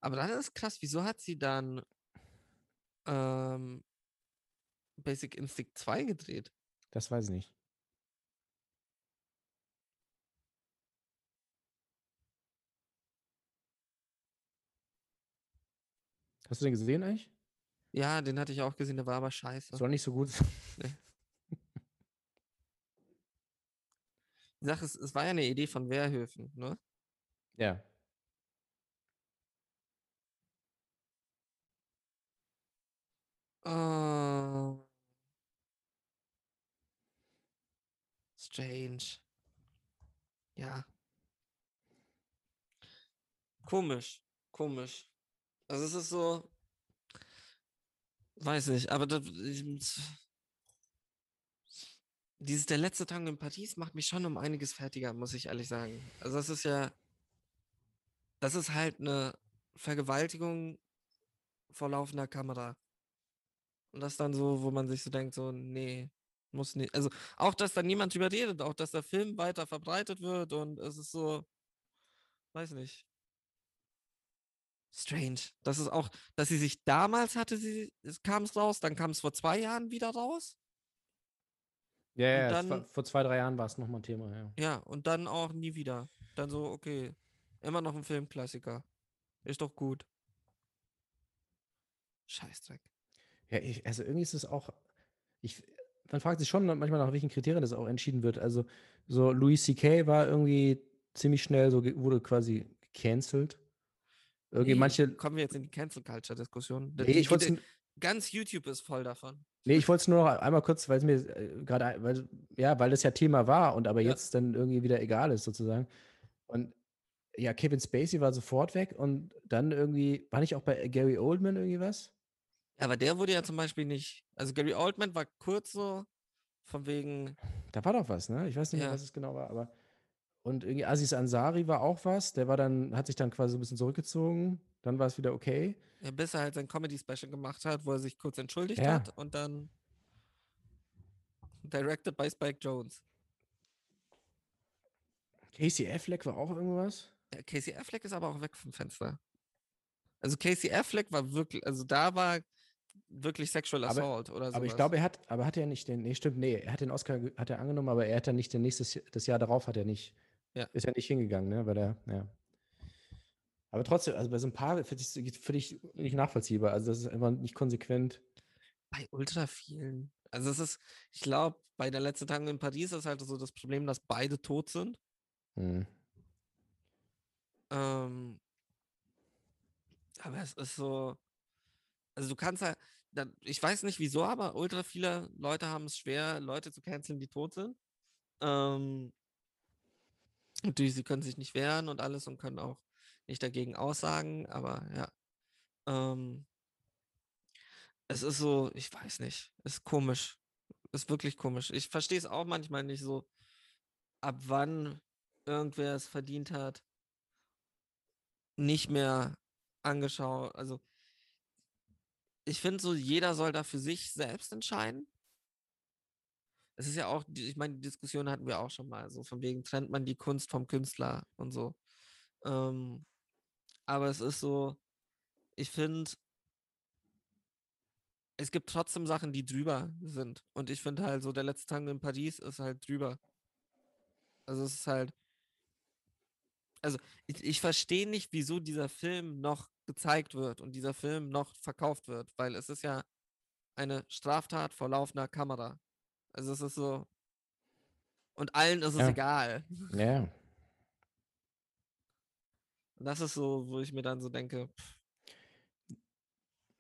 Aber dann ist krass, wieso hat sie dann ähm, Basic Instinct 2 gedreht? das weiß ich nicht. Hast du den gesehen eigentlich? Ja, den hatte ich auch gesehen, der war aber scheiße. Soll nicht so gut sein. Die Sache ist, es war ja eine Idee von Wehrhöfen, ne? Ja. Oh. Strange. Ja. Komisch. Komisch. Also es ist so. Weiß nicht, aber das, dieses der letzte Tango in Paris macht mich schon um einiges fertiger, muss ich ehrlich sagen. Also das ist ja. Das ist halt eine Vergewaltigung vor laufender Kamera. Und das dann so, wo man sich so denkt, so, nee, muss nicht. Also auch, dass da niemand drüber redet, auch, dass der Film weiter verbreitet wird und es ist so, weiß nicht. Strange. Das ist auch, dass sie sich damals hatte, sie, es kam es raus, dann kam es vor zwei Jahren wieder raus. Ja, ja, dann- war, vor zwei, drei Jahren war es nochmal ein Thema, ja. Ja, und dann auch nie wieder. Dann so, okay, immer noch ein Filmklassiker. Ist doch gut. Scheißdreck. Ja, ich, also irgendwie ist es auch, ich, man fragt sich schon manchmal nach welchen Kriterien das auch entschieden wird. Also so Louis C.K. war irgendwie ziemlich schnell so, wurde quasi gecancelt. Irgendwie Nee, manche, Kommen wir jetzt in die Cancel Culture Diskussion. nee, ich wollte Ganz YouTube ist voll davon. nee, ich wollte es nur noch einmal kurz, weil es mir äh, gerade, weil, ja, weil das ja Thema war und aber Ja. jetzt dann irgendwie wieder egal ist sozusagen. Und ja, Kevin Spacey war sofort weg und dann irgendwie, war nicht auch bei Gary Oldman irgendwie was? Ja, aber der wurde ja zum Beispiel nicht. Also Gary Oldman war kurz so, von wegen, Da war doch was, ne? Ich weiß nicht mehr, Ja. was es genau war, aber. Und irgendwie Aziz Ansari war auch was. Der war dann, hat sich dann quasi so ein bisschen zurückgezogen. Dann war es wieder okay. ja, bis er halt sein Comedy-Special gemacht hat, wo er sich kurz entschuldigt Ja. hat und dann directed by Spike Jones. Casey Affleck war auch irgendwas. Ja, Casey Affleck ist aber auch weg vom Fenster. Also Casey Affleck war wirklich, also da war wirklich Sexual Aber- Assault oder so. Aber ich glaube, er hat, aber hat er nicht den, nee, stimmt, nee, er hat den Oscar, hat er angenommen, aber er hat dann nicht den nächstes, das Jahr darauf hat er nicht Ja. Ist ja nicht hingegangen, ne? Weil der, ja. Aber trotzdem, also bei so ein paar finde ich, find ich nicht nachvollziehbar. Also das ist einfach nicht konsequent. Bei ultra vielen. Also es ist, ich glaube, bei der letzten Tagen in Paris ist halt so das Problem, dass beide tot sind. Hm. Ähm, aber es ist so, also du kannst halt, ich weiß nicht wieso, aber ultra viele Leute haben es schwer, Leute zu canceln, die tot sind. Ähm, natürlich, sie können sich nicht wehren und alles und können auch nicht dagegen aussagen, aber ja. Ähm, es ist so, ich weiß nicht, ist komisch. Ist wirklich komisch. Ich verstehe es auch manchmal nicht so, ab wann irgendwer es verdient hat, nicht mehr angeschaut. Also, ich finde so, jeder soll da für sich selbst entscheiden. Es ist ja auch, ich meine, die Diskussion hatten wir auch schon mal, so von wegen trennt man die Kunst vom Künstler und so. Ähm, aber es ist so, ich finde, es gibt trotzdem Sachen, die drüber sind. Und ich finde halt so, der letzte Tango in Paris ist halt drüber. Also es ist halt, also ich, ich verstehe nicht, wieso dieser Film noch gezeigt wird und dieser Film noch verkauft wird, weil es ist ja eine Straftat vor laufender Kamera. Also es ist so, und allen ist es Ja. egal. Ja. Und das ist so, wo ich mir dann so denke, pff,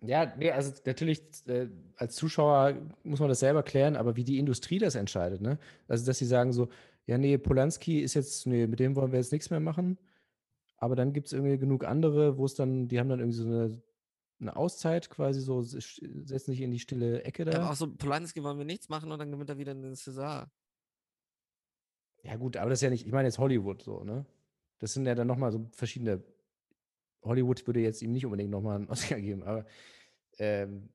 Ja, nee, also natürlich, äh, als Zuschauer muss man das selber klären, aber wie die Industrie das entscheidet, ne? Also, dass sie sagen so, ja, nee, Polanski ist jetzt, nee, mit dem wollen wir jetzt nichts mehr machen. Aber dann gibt es irgendwie genug andere, wo es dann, die haben dann irgendwie so eine, eine Auszeit quasi so, se- setzen sich in die stille Ecke ja, aber da. auch so, Polanski wollen wir nichts machen und dann gewinnt er wieder den César. Ja, gut, aber das ist ja nicht, ich meine jetzt Hollywood so, ne? Das sind ja dann nochmal so verschiedene. Hollywood würde jetzt ihm nicht unbedingt nochmal einen Oscar geben, aber ähm,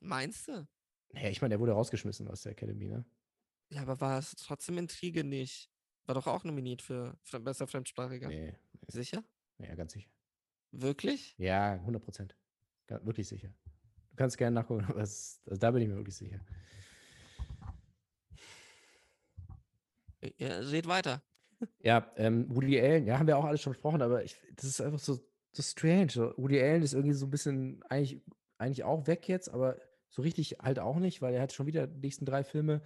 Meinst du? naja, ich meine, der wurde rausgeschmissen aus der Academy, ne? Ja, aber war es trotzdem Intrige nicht? War doch auch nominiert für Fre- bester Fremdsprachiger. Nee, Sicher? ja, ganz sicher. Wirklich? Ja, 100 Prozent. Wirklich sicher. Du kannst gerne nachgucken, aber es, also da bin ich mir wirklich sicher. Ja, red weiter. Ja, ähm, Woody Allen, ja, haben wir auch alles schon besprochen, aber ich, das ist einfach so, so strange. Woody Allen ist irgendwie so ein bisschen eigentlich, eigentlich auch weg jetzt, aber so richtig halt auch nicht, weil er hat schon wieder die nächsten drei Filme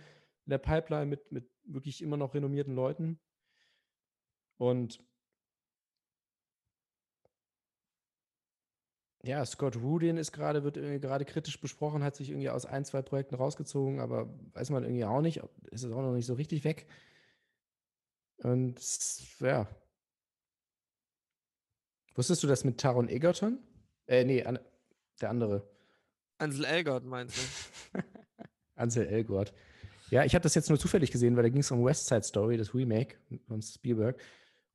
in der Pipeline mit, mit wirklich immer noch renommierten Leuten. Und ja, Scott Rudin ist gerade, wird irgendwie gerade kritisch besprochen, hat sich irgendwie aus ein, zwei Projekten rausgezogen, aber weiß man irgendwie auch nicht, ist es auch noch nicht so richtig weg. Und ja. Wusstest du das mit Taron Egerton? Äh, nee, an, der andere. Ansel Elgort meinst du? Ansel Elgort. Ja, ich habe das jetzt nur zufällig gesehen, weil da ging es um West Side Story, das Remake von Spielberg.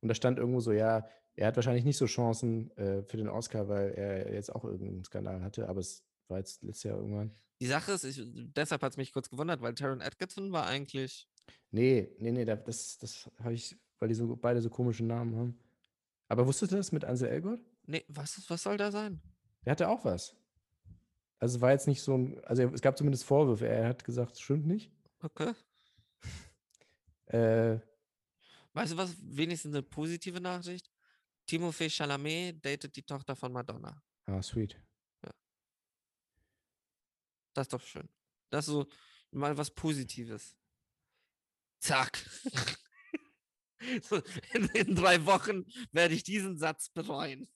Und da stand irgendwo so, ja, er hat wahrscheinlich nicht so Chancen äh, für den Oscar, weil er jetzt auch irgendeinen Skandal hatte, aber es war jetzt letztes Jahr irgendwann. Die Sache ist, ich, deshalb hat es mich kurz gewundert, weil Taron Edgerton war eigentlich. Nee, nee, nee, da- das, das habe ich, weil die so beide so komische Namen haben. Aber wusstest du das mit Ansel Elgort? Nee, was, ist- was soll da sein? Der hatte auch was. Also es war jetzt nicht so ein, also es gab zumindest Vorwürfe. Er hat gesagt, es stimmt nicht. Okay. Äh, Weißt du was? Wenigstens eine positive Nachricht. Timothée Chalamet datet die Tochter von Madonna. ah, sweet. Das ist doch schön. Das ist so mal was Positives. Zack. so, in, in drei Wochen werde ich diesen Satz bereuen.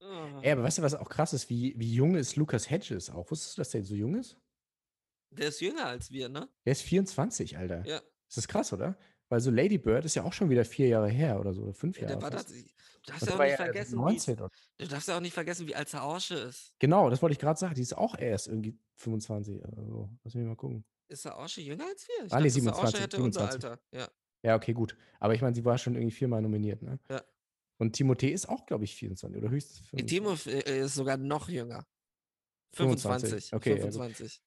Ah, Ey, aber weißt du, was auch krass ist? Wie, wie jung ist Lucas Hedges auch? Wusstest du, dass der so jung ist? Der ist jünger als wir, ne? Der ist 24, Alter. Ja. Das ist krass, oder? Weil so Lady Bird ist ja auch schon wieder vier Jahre her oder so, oder fünf Ja, Jahre. der war das, du darfst Und ja auch nicht vergessen, 19 wie, du darfst ja auch nicht vergessen, wie alt Saorsche ist. Genau, das wollte ich gerade sagen. Die ist auch erst irgendwie 25 oder so. Lass mich mal gucken. Ist Saorsche jünger als wir? Ich Ah, nee, dachte, Saorsche 27, hätte unser 27. Alter. Ja. Ja, okay, gut. Aber ich meine, sie war schon irgendwie viermal nominiert, ne? Ja. Und Timothée ist auch, glaube ich, 24 oder höchstens 25. Timo ist sogar noch jünger. 25, 25. okay, ja, gut. 25.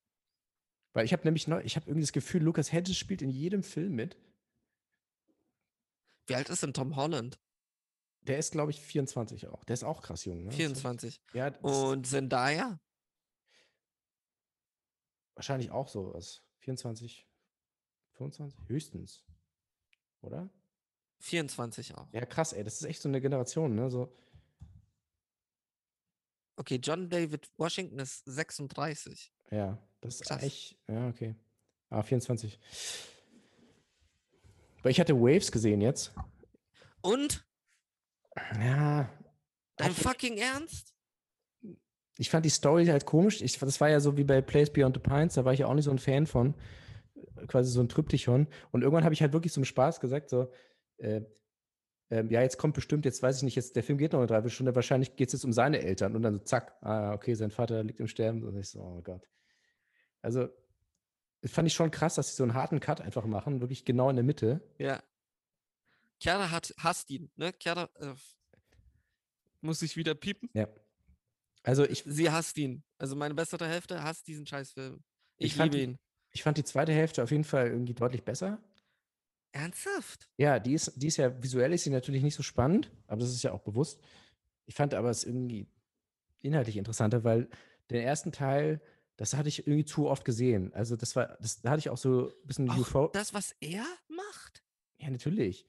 Weil ich habe nämlich noch, ich habe irgendwie das Gefühl, Lucas Hedges spielt in jedem Film mit. Wie alt ist denn Tom Holland? Der ist, glaube ich, 24 auch. Der ist auch krass jung, ne? 24. Ja, Und Zendaya? wahrscheinlich auch sowas. 24, 25, höchstens. oder? 24 auch. Ja, krass, ey. Das ist echt so eine Generation, ne? So, Okay, John David Washington ist 36. ja, das ist Krass. echt. Ja, okay. Ah, 24. Weil ich hatte Waves gesehen jetzt. Und? Ja. Dein hat- fucking Ernst? ich fand die Story halt komisch. Ich, das war ja so wie bei Place Beyond the Pines, da war ich ja auch nicht so ein Fan von. Quasi so ein Tryptychon. Und irgendwann habe ich halt wirklich zum Spaß gesagt, so, äh, ähm, ja, jetzt kommt bestimmt, jetzt weiß ich nicht, jetzt, der Film geht noch eine Dreiviertelstunde, wahrscheinlich geht es jetzt um seine Eltern. Und dann so, zack, ah, okay, sein Vater liegt im Sterben. Und ich so, oh Gott. Also, das fand ich schon krass, dass sie so einen harten Cut einfach machen, wirklich genau in der Mitte. Ja. Chiara hat, hasst ihn, ne? Chiara äh, muss ich wieder piepen. Ja. Also, ich, Sie hasst ihn. Also meine bessere Hälfte hasst diesen Scheißfilm. Ich Ich, fand liebe die- ihn. ich fand die zweite Hälfte auf jeden Fall irgendwie deutlich besser. Ernsthaft? Ja, die ist, die ist ja, visuell ist sie natürlich nicht so spannend, aber das ist ja auch bewusst. Ich fand aber es irgendwie inhaltlich interessanter, weil den ersten Teil, das hatte ich irgendwie zu oft gesehen. Also das war, das, da hatte ich auch so ein bisschen Auch Eupho- das, was er macht? Ja, natürlich.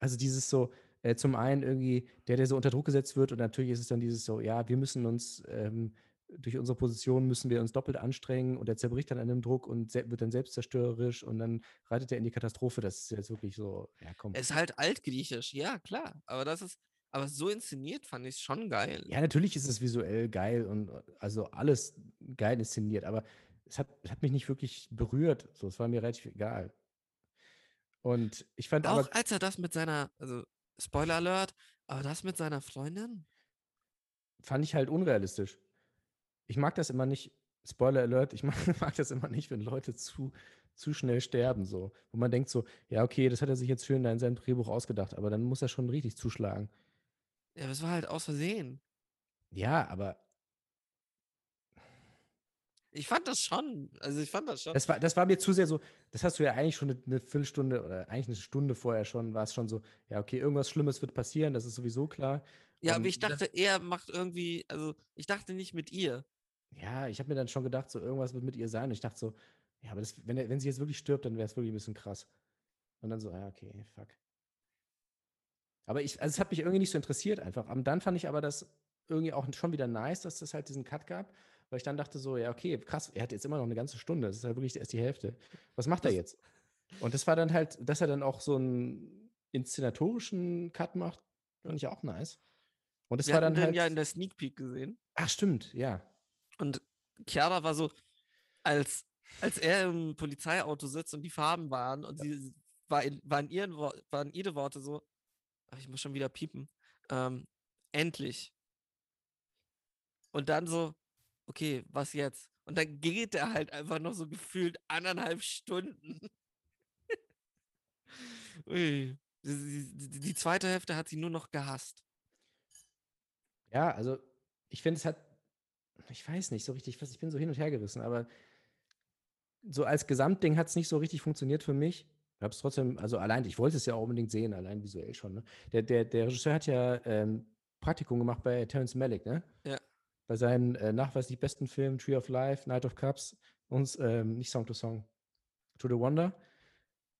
Also dieses so, äh, zum einen irgendwie, der, der so unter Druck gesetzt wird und natürlich ist es dann dieses so, ja, wir müssen uns, ähm, durch unsere Position müssen wir uns doppelt anstrengen und er zerbricht dann an dem Druck und wird dann selbstzerstörerisch und dann reitet er in die Katastrophe. Das ist jetzt wirklich so, ja komm. Es ist halt altgriechisch, ja, klar. Aber das ist, aber so inszeniert fand ich schon geil. Ja, natürlich ist es visuell geil und äh, also alles geil inszeniert, aber es hat, es hat mich nicht wirklich berührt. So, es war mir relativ egal. Und ich fand Auch aber, als er das mit seiner, also Spoiler Alert, aber das mit seiner Freundin? fand ich halt unrealistisch. Ich mag das immer nicht, Spoiler Alert, ich mag, mag das immer nicht, wenn Leute zu, zu schnell sterben, so. Wo man denkt so, ja, okay, das hat er sich jetzt schön in seinem Drehbuch ausgedacht, aber dann muss er schon richtig zuschlagen. Ja, das war halt aus Versehen. Ja, aber Ich fand das schon. Also ich fand das schon. Das war, das war mir zu sehr so, das hast du ja eigentlich schon eine, eine Viertelstunde oder eigentlich eine Stunde vorher schon, war es schon so, ja, okay, irgendwas Schlimmes wird passieren, das ist sowieso klar. ja, aber und ich das- dachte, er macht irgendwie, also ich dachte nicht mit ihr. Ja, ich habe mir dann schon gedacht, so irgendwas wird mit ihr sein. Und ich dachte so, ja, aber das, wenn, er- wenn sie jetzt wirklich stirbt, dann wäre es wirklich ein bisschen krass. Und dann so, ja, okay, fuck. Aber ich, also es hat mich irgendwie nicht so interessiert einfach. Und dann fand ich aber das irgendwie auch schon wieder nice, dass es halt diesen Cut gab, weil ich dann dachte so, ja, okay, krass, er hat jetzt immer noch eine ganze Stunde. Das ist halt wirklich erst die Hälfte. Was macht er Das- jetzt? Und das war dann halt, dass er dann auch so einen inszenatorischen Cut macht, fand ich auch nice. Und das Wir war dann halt. ja in der Sneak Peek gesehen. ach, stimmt, ja. Und Chiara war so, als, als er im Polizeiauto sitzt und die Farben waren und sie war in, waren, ihren, waren ihre Worte so, ach, ich muss schon wieder piepen, ähm, endlich. Und dann so, okay, was jetzt? Und dann geht er halt einfach noch so gefühlt anderthalb Stunden. Ui. Die, die, die zweite Hälfte hat sie nur noch gehasst. Ja, also ich finde, es hat, ich weiß nicht so richtig, was- ich bin so hin und her gerissen, aber so als Gesamtding hat es nicht so richtig funktioniert für mich. Ich habe es trotzdem, also allein, ich wollte es ja auch unbedingt sehen, allein visuell schon. Ne? Der, der, der Regisseur hat ja ähm, Praktikum gemacht bei Terrence Malick, ne? Ja. Bei seinen äh, nachweislich besten Filmen Tree of Life, Night of Cups und ähm, nicht Song to Song, To the Wonder.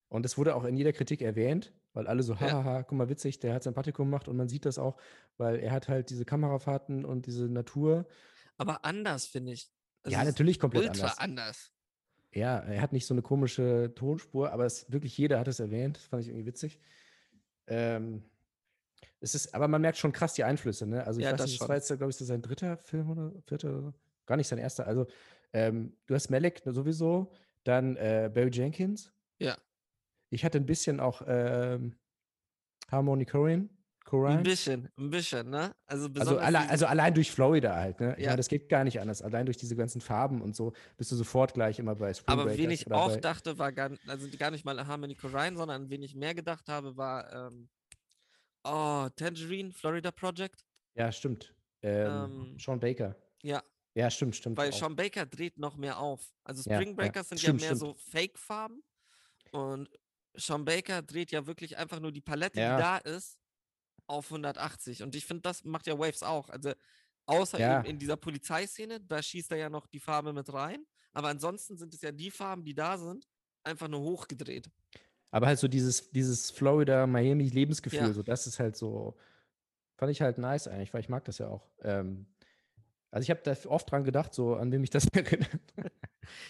Und es wurde auch in jeder Kritik erwähnt, weil alle so, Ja. hahaha, guck mal, witzig, der hat sein Praktikum gemacht und man sieht das auch, weil er hat halt diese Kamerafahrten und diese Natur. Aber anders, finde ich. Es ja, ist natürlich komplett ultra anders. anders. Ja, er hat nicht so eine komische Tonspur, aber es, wirklich jeder hat es erwähnt. Das fand ich irgendwie witzig. Ähm, es ist, aber man merkt schon krass die Einflüsse, ne? Also ich Ja, weiß das nicht, das war jetzt, glaube ich, so sein dritter Film oder vierter oder so. Gar nicht sein erster. Also ähm, du hast Malek sowieso, dann äh, Barry Jenkins. Ja. Ich hatte ein bisschen auch ähm, Harmony Korine. Korine. Ein bisschen, ein bisschen, ne? Also Also, alle, also allein durch Florida halt, ne? Ja. meine, das geht gar nicht anders. Allein durch diese ganzen Farben und so bist du sofort gleich immer bei Spring aber wen ich auch dachte, war gar, also gar nicht mal Harmony Korine, sondern an wen ich mehr gedacht habe, war ähm, oh, Tangerine, Florida Project. Ja, stimmt. Ähm, Ähm, Sean Baker. Ja, Ja, stimmt, stimmt. weil auch. Sean Baker dreht noch mehr auf. Also Ja, Spring ja. Breakers sind Stimmt, ja mehr stimmt. so Fake-Farben und Sean Baker dreht ja wirklich einfach nur die Palette, Ja. die da ist, auf 180. Und ich finde, das macht ja Waves auch. Also außer Ja. eben in dieser Polizeiszene, da schießt er ja noch die Farbe mit rein. Aber ansonsten sind es ja die Farben, die da sind, einfach nur hochgedreht. Aber halt so dieses, dieses Florida, Miami Lebensgefühl, Ja. so das ist halt so, fand ich halt nice eigentlich, weil ich mag das ja auch. Ähm, also ich habe da oft dran gedacht, so an wem mich das erinnert.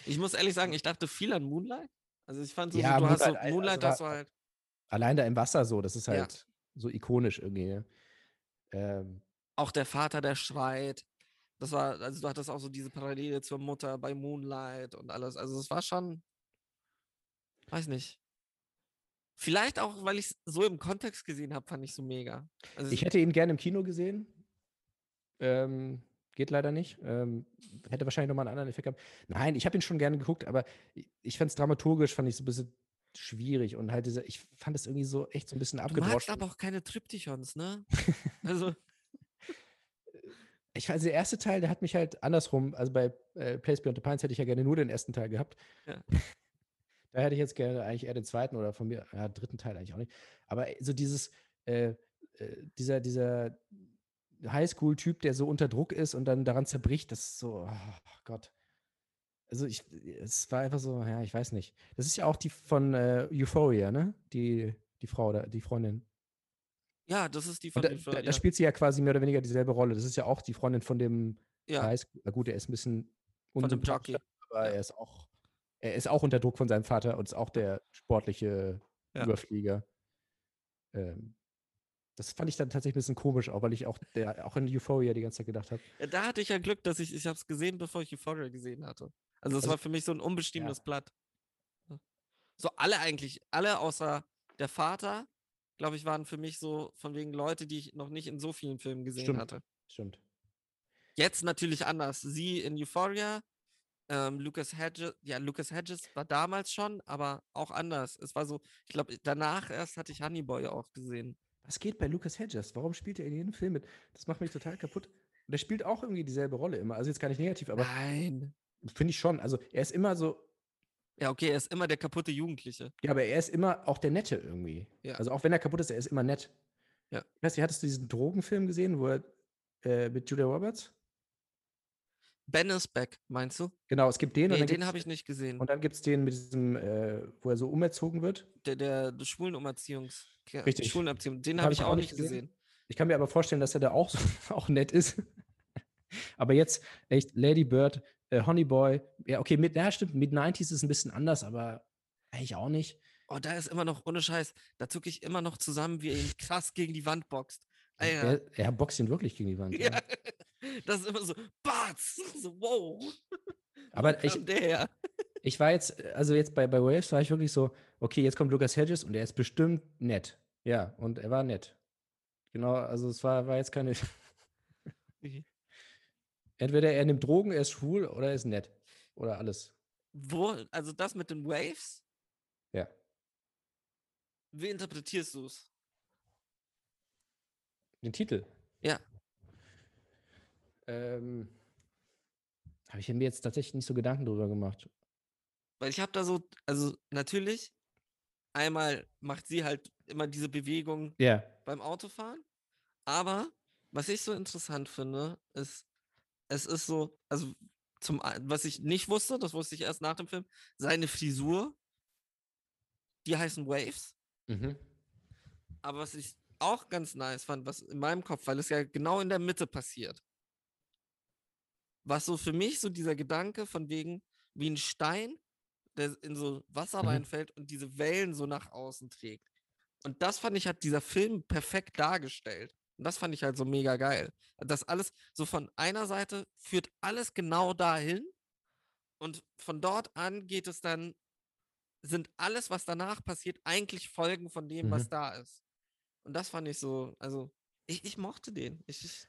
Ich muss ehrlich sagen, ich dachte viel an Moonlight. Also ich fand so, Ja, so du hast so Moonlight, also Moonlight, da- hast du halt. Allein da im Wasser so, das ist halt so ikonisch irgendwie. ne? Ähm, Auch der Vater, der schreit. Das war, also du hattest auch so diese Parallele zur Mutter bei Moonlight und alles. Also es war schon, weiß nicht. Vielleicht auch, weil ich es so im Kontext gesehen habe, fand ich so mega. Also ich hätte ihn gerne im Kino gesehen. Ähm, geht leider nicht. Ähm, hätte wahrscheinlich nochmal einen anderen Effekt gehabt. Nein, ich habe ihn schon gerne geguckt, aber ich, ich fand es dramaturgisch, fand ich so ein bisschen schwierig und halt diese, ich fand es irgendwie so echt so ein bisschen du magst abgedroschen. aber auch keine Triptychons, ne? Also, Ich weiß, der erste Teil, der hat mich halt andersrum, also bei äh, Place Beyond the Pines hätte ich ja gerne nur den ersten Teil gehabt. Ja. Da hätte ich jetzt gerne eigentlich eher den zweiten oder von mir, ja, dritten Teil eigentlich auch nicht. Aber so dieses, äh, äh, dieser, dieser Highschool-Typ, der so unter Druck ist und dann daran zerbricht, das ist so, oh Gott. Also ich, es war einfach so, ja, ich weiß nicht. Das ist ja auch die von äh, Euphoria, ne? Die, die Frau, da, die Freundin. ja, das ist die von da, da, da spielt sie ja quasi mehr oder weniger dieselbe Rolle. Das ist ja auch die Freundin von dem ja, Highschool. Na gut, er ist ein bisschen von dem Jockey. aber ja. er ist auch, er ist auch unter Druck von seinem Vater und ist auch der sportliche Ja. Überflieger. Ähm, das fand ich dann tatsächlich ein bisschen komisch, auch weil ich auch, der, auch in Euphoria die ganze Zeit gedacht habe. Da hatte ich ja Glück, dass ich, ich habe es gesehen, bevor ich Euphoria gesehen hatte. Also es Also- war für mich so ein unbestimmtes Blatt. So alle eigentlich, alle außer der Vater, glaube ich, waren für mich so von wegen Leute, die ich noch nicht in so vielen Filmen gesehen Stimmt. hatte. Stimmt. Jetzt natürlich anders. Sie in Euphoria, ähm, Lucas Hedges, ja, Lucas Hedges war damals schon, aber auch anders. Es war so, ich glaube, danach erst hatte ich Honeyboy auch gesehen. Was geht bei Lucas Hedges? Warum spielt er in jedem Film mit? Das macht mich total kaputt. Und er spielt auch irgendwie dieselbe Rolle immer. Also jetzt gar nicht negativ, aber Nein. Finde ich schon. Also er ist immer so, Ja, okay, er ist immer der kaputte Jugendliche. Ja, aber er ist immer auch der Nette irgendwie. Ja. Also auch wenn er kaputt ist, er ist immer nett. Ja. Ich weiß nicht, hattest du diesen Drogenfilm gesehen, wo er äh, mit Julia Roberts? Ben is back, meinst du? Genau, es gibt den Nee, den habe ich nicht gesehen. Und dann gibt es den mit diesem, äh, wo er so umerzogen wird. Der, der, der Schwulenumerziehungs... Ke- Richtig. Schwulenerziehung, den Hab habe ich ich auch nicht gesehen. gesehen. Ich kann mir aber vorstellen, dass er da auch, so, auch nett ist. aber jetzt echt Lady Bird, äh, Honey Boy. Ja, okay, mit, ja, stimmt, mit 90s ist ein bisschen anders, aber eigentlich auch nicht. Oh, da ist immer noch, ohne Scheiß, da zucke ich immer noch zusammen, wie er ihn krass gegen die Wand boxt. Alter. Er, er boxt ihn wirklich gegen die Wand. Ja. Ja. Das ist immer so, Batz! So, wow. Aber ich, der? Ich war jetzt, also jetzt bei, bei Waves war ich wirklich so, okay, jetzt kommt Lucas Hedges und er ist bestimmt nett. Ja, und er war nett. Genau, also es war, war jetzt keine. Entweder er nimmt Drogen, er ist schwul oder er ist nett. Oder alles. Wo, also das mit den Waves, Ja. wie interpretierst du es? Den Titel. Ja. Ähm, Habe ich mir jetzt tatsächlich nicht so Gedanken drüber gemacht. Weil ich habe da so, also natürlich, einmal macht sie halt immer diese Bewegung Ja. beim Autofahren. Aber was ich so interessant finde, ist, es ist so, also zum was ich nicht wusste, das wusste ich erst nach dem Film, seine Frisur, die heißen Waves. Mhm. Aber was ich auch ganz nice fand, was in meinem Kopf, weil es ja genau in der Mitte passiert, was so für mich so dieser Gedanke von wegen wie ein Stein, der in so Wasser Mhm. reinfällt und diese Wellen so nach außen trägt. Und das fand ich, hat dieser Film perfekt dargestellt. Und das fand ich halt so mega geil. Das alles so von einer Seite führt alles genau dahin und von dort an geht es dann, sind alles, was danach passiert, eigentlich Folgen von dem, was Mhm. da ist. Und das fand ich so, also ich, ich mochte den. Ich, ich,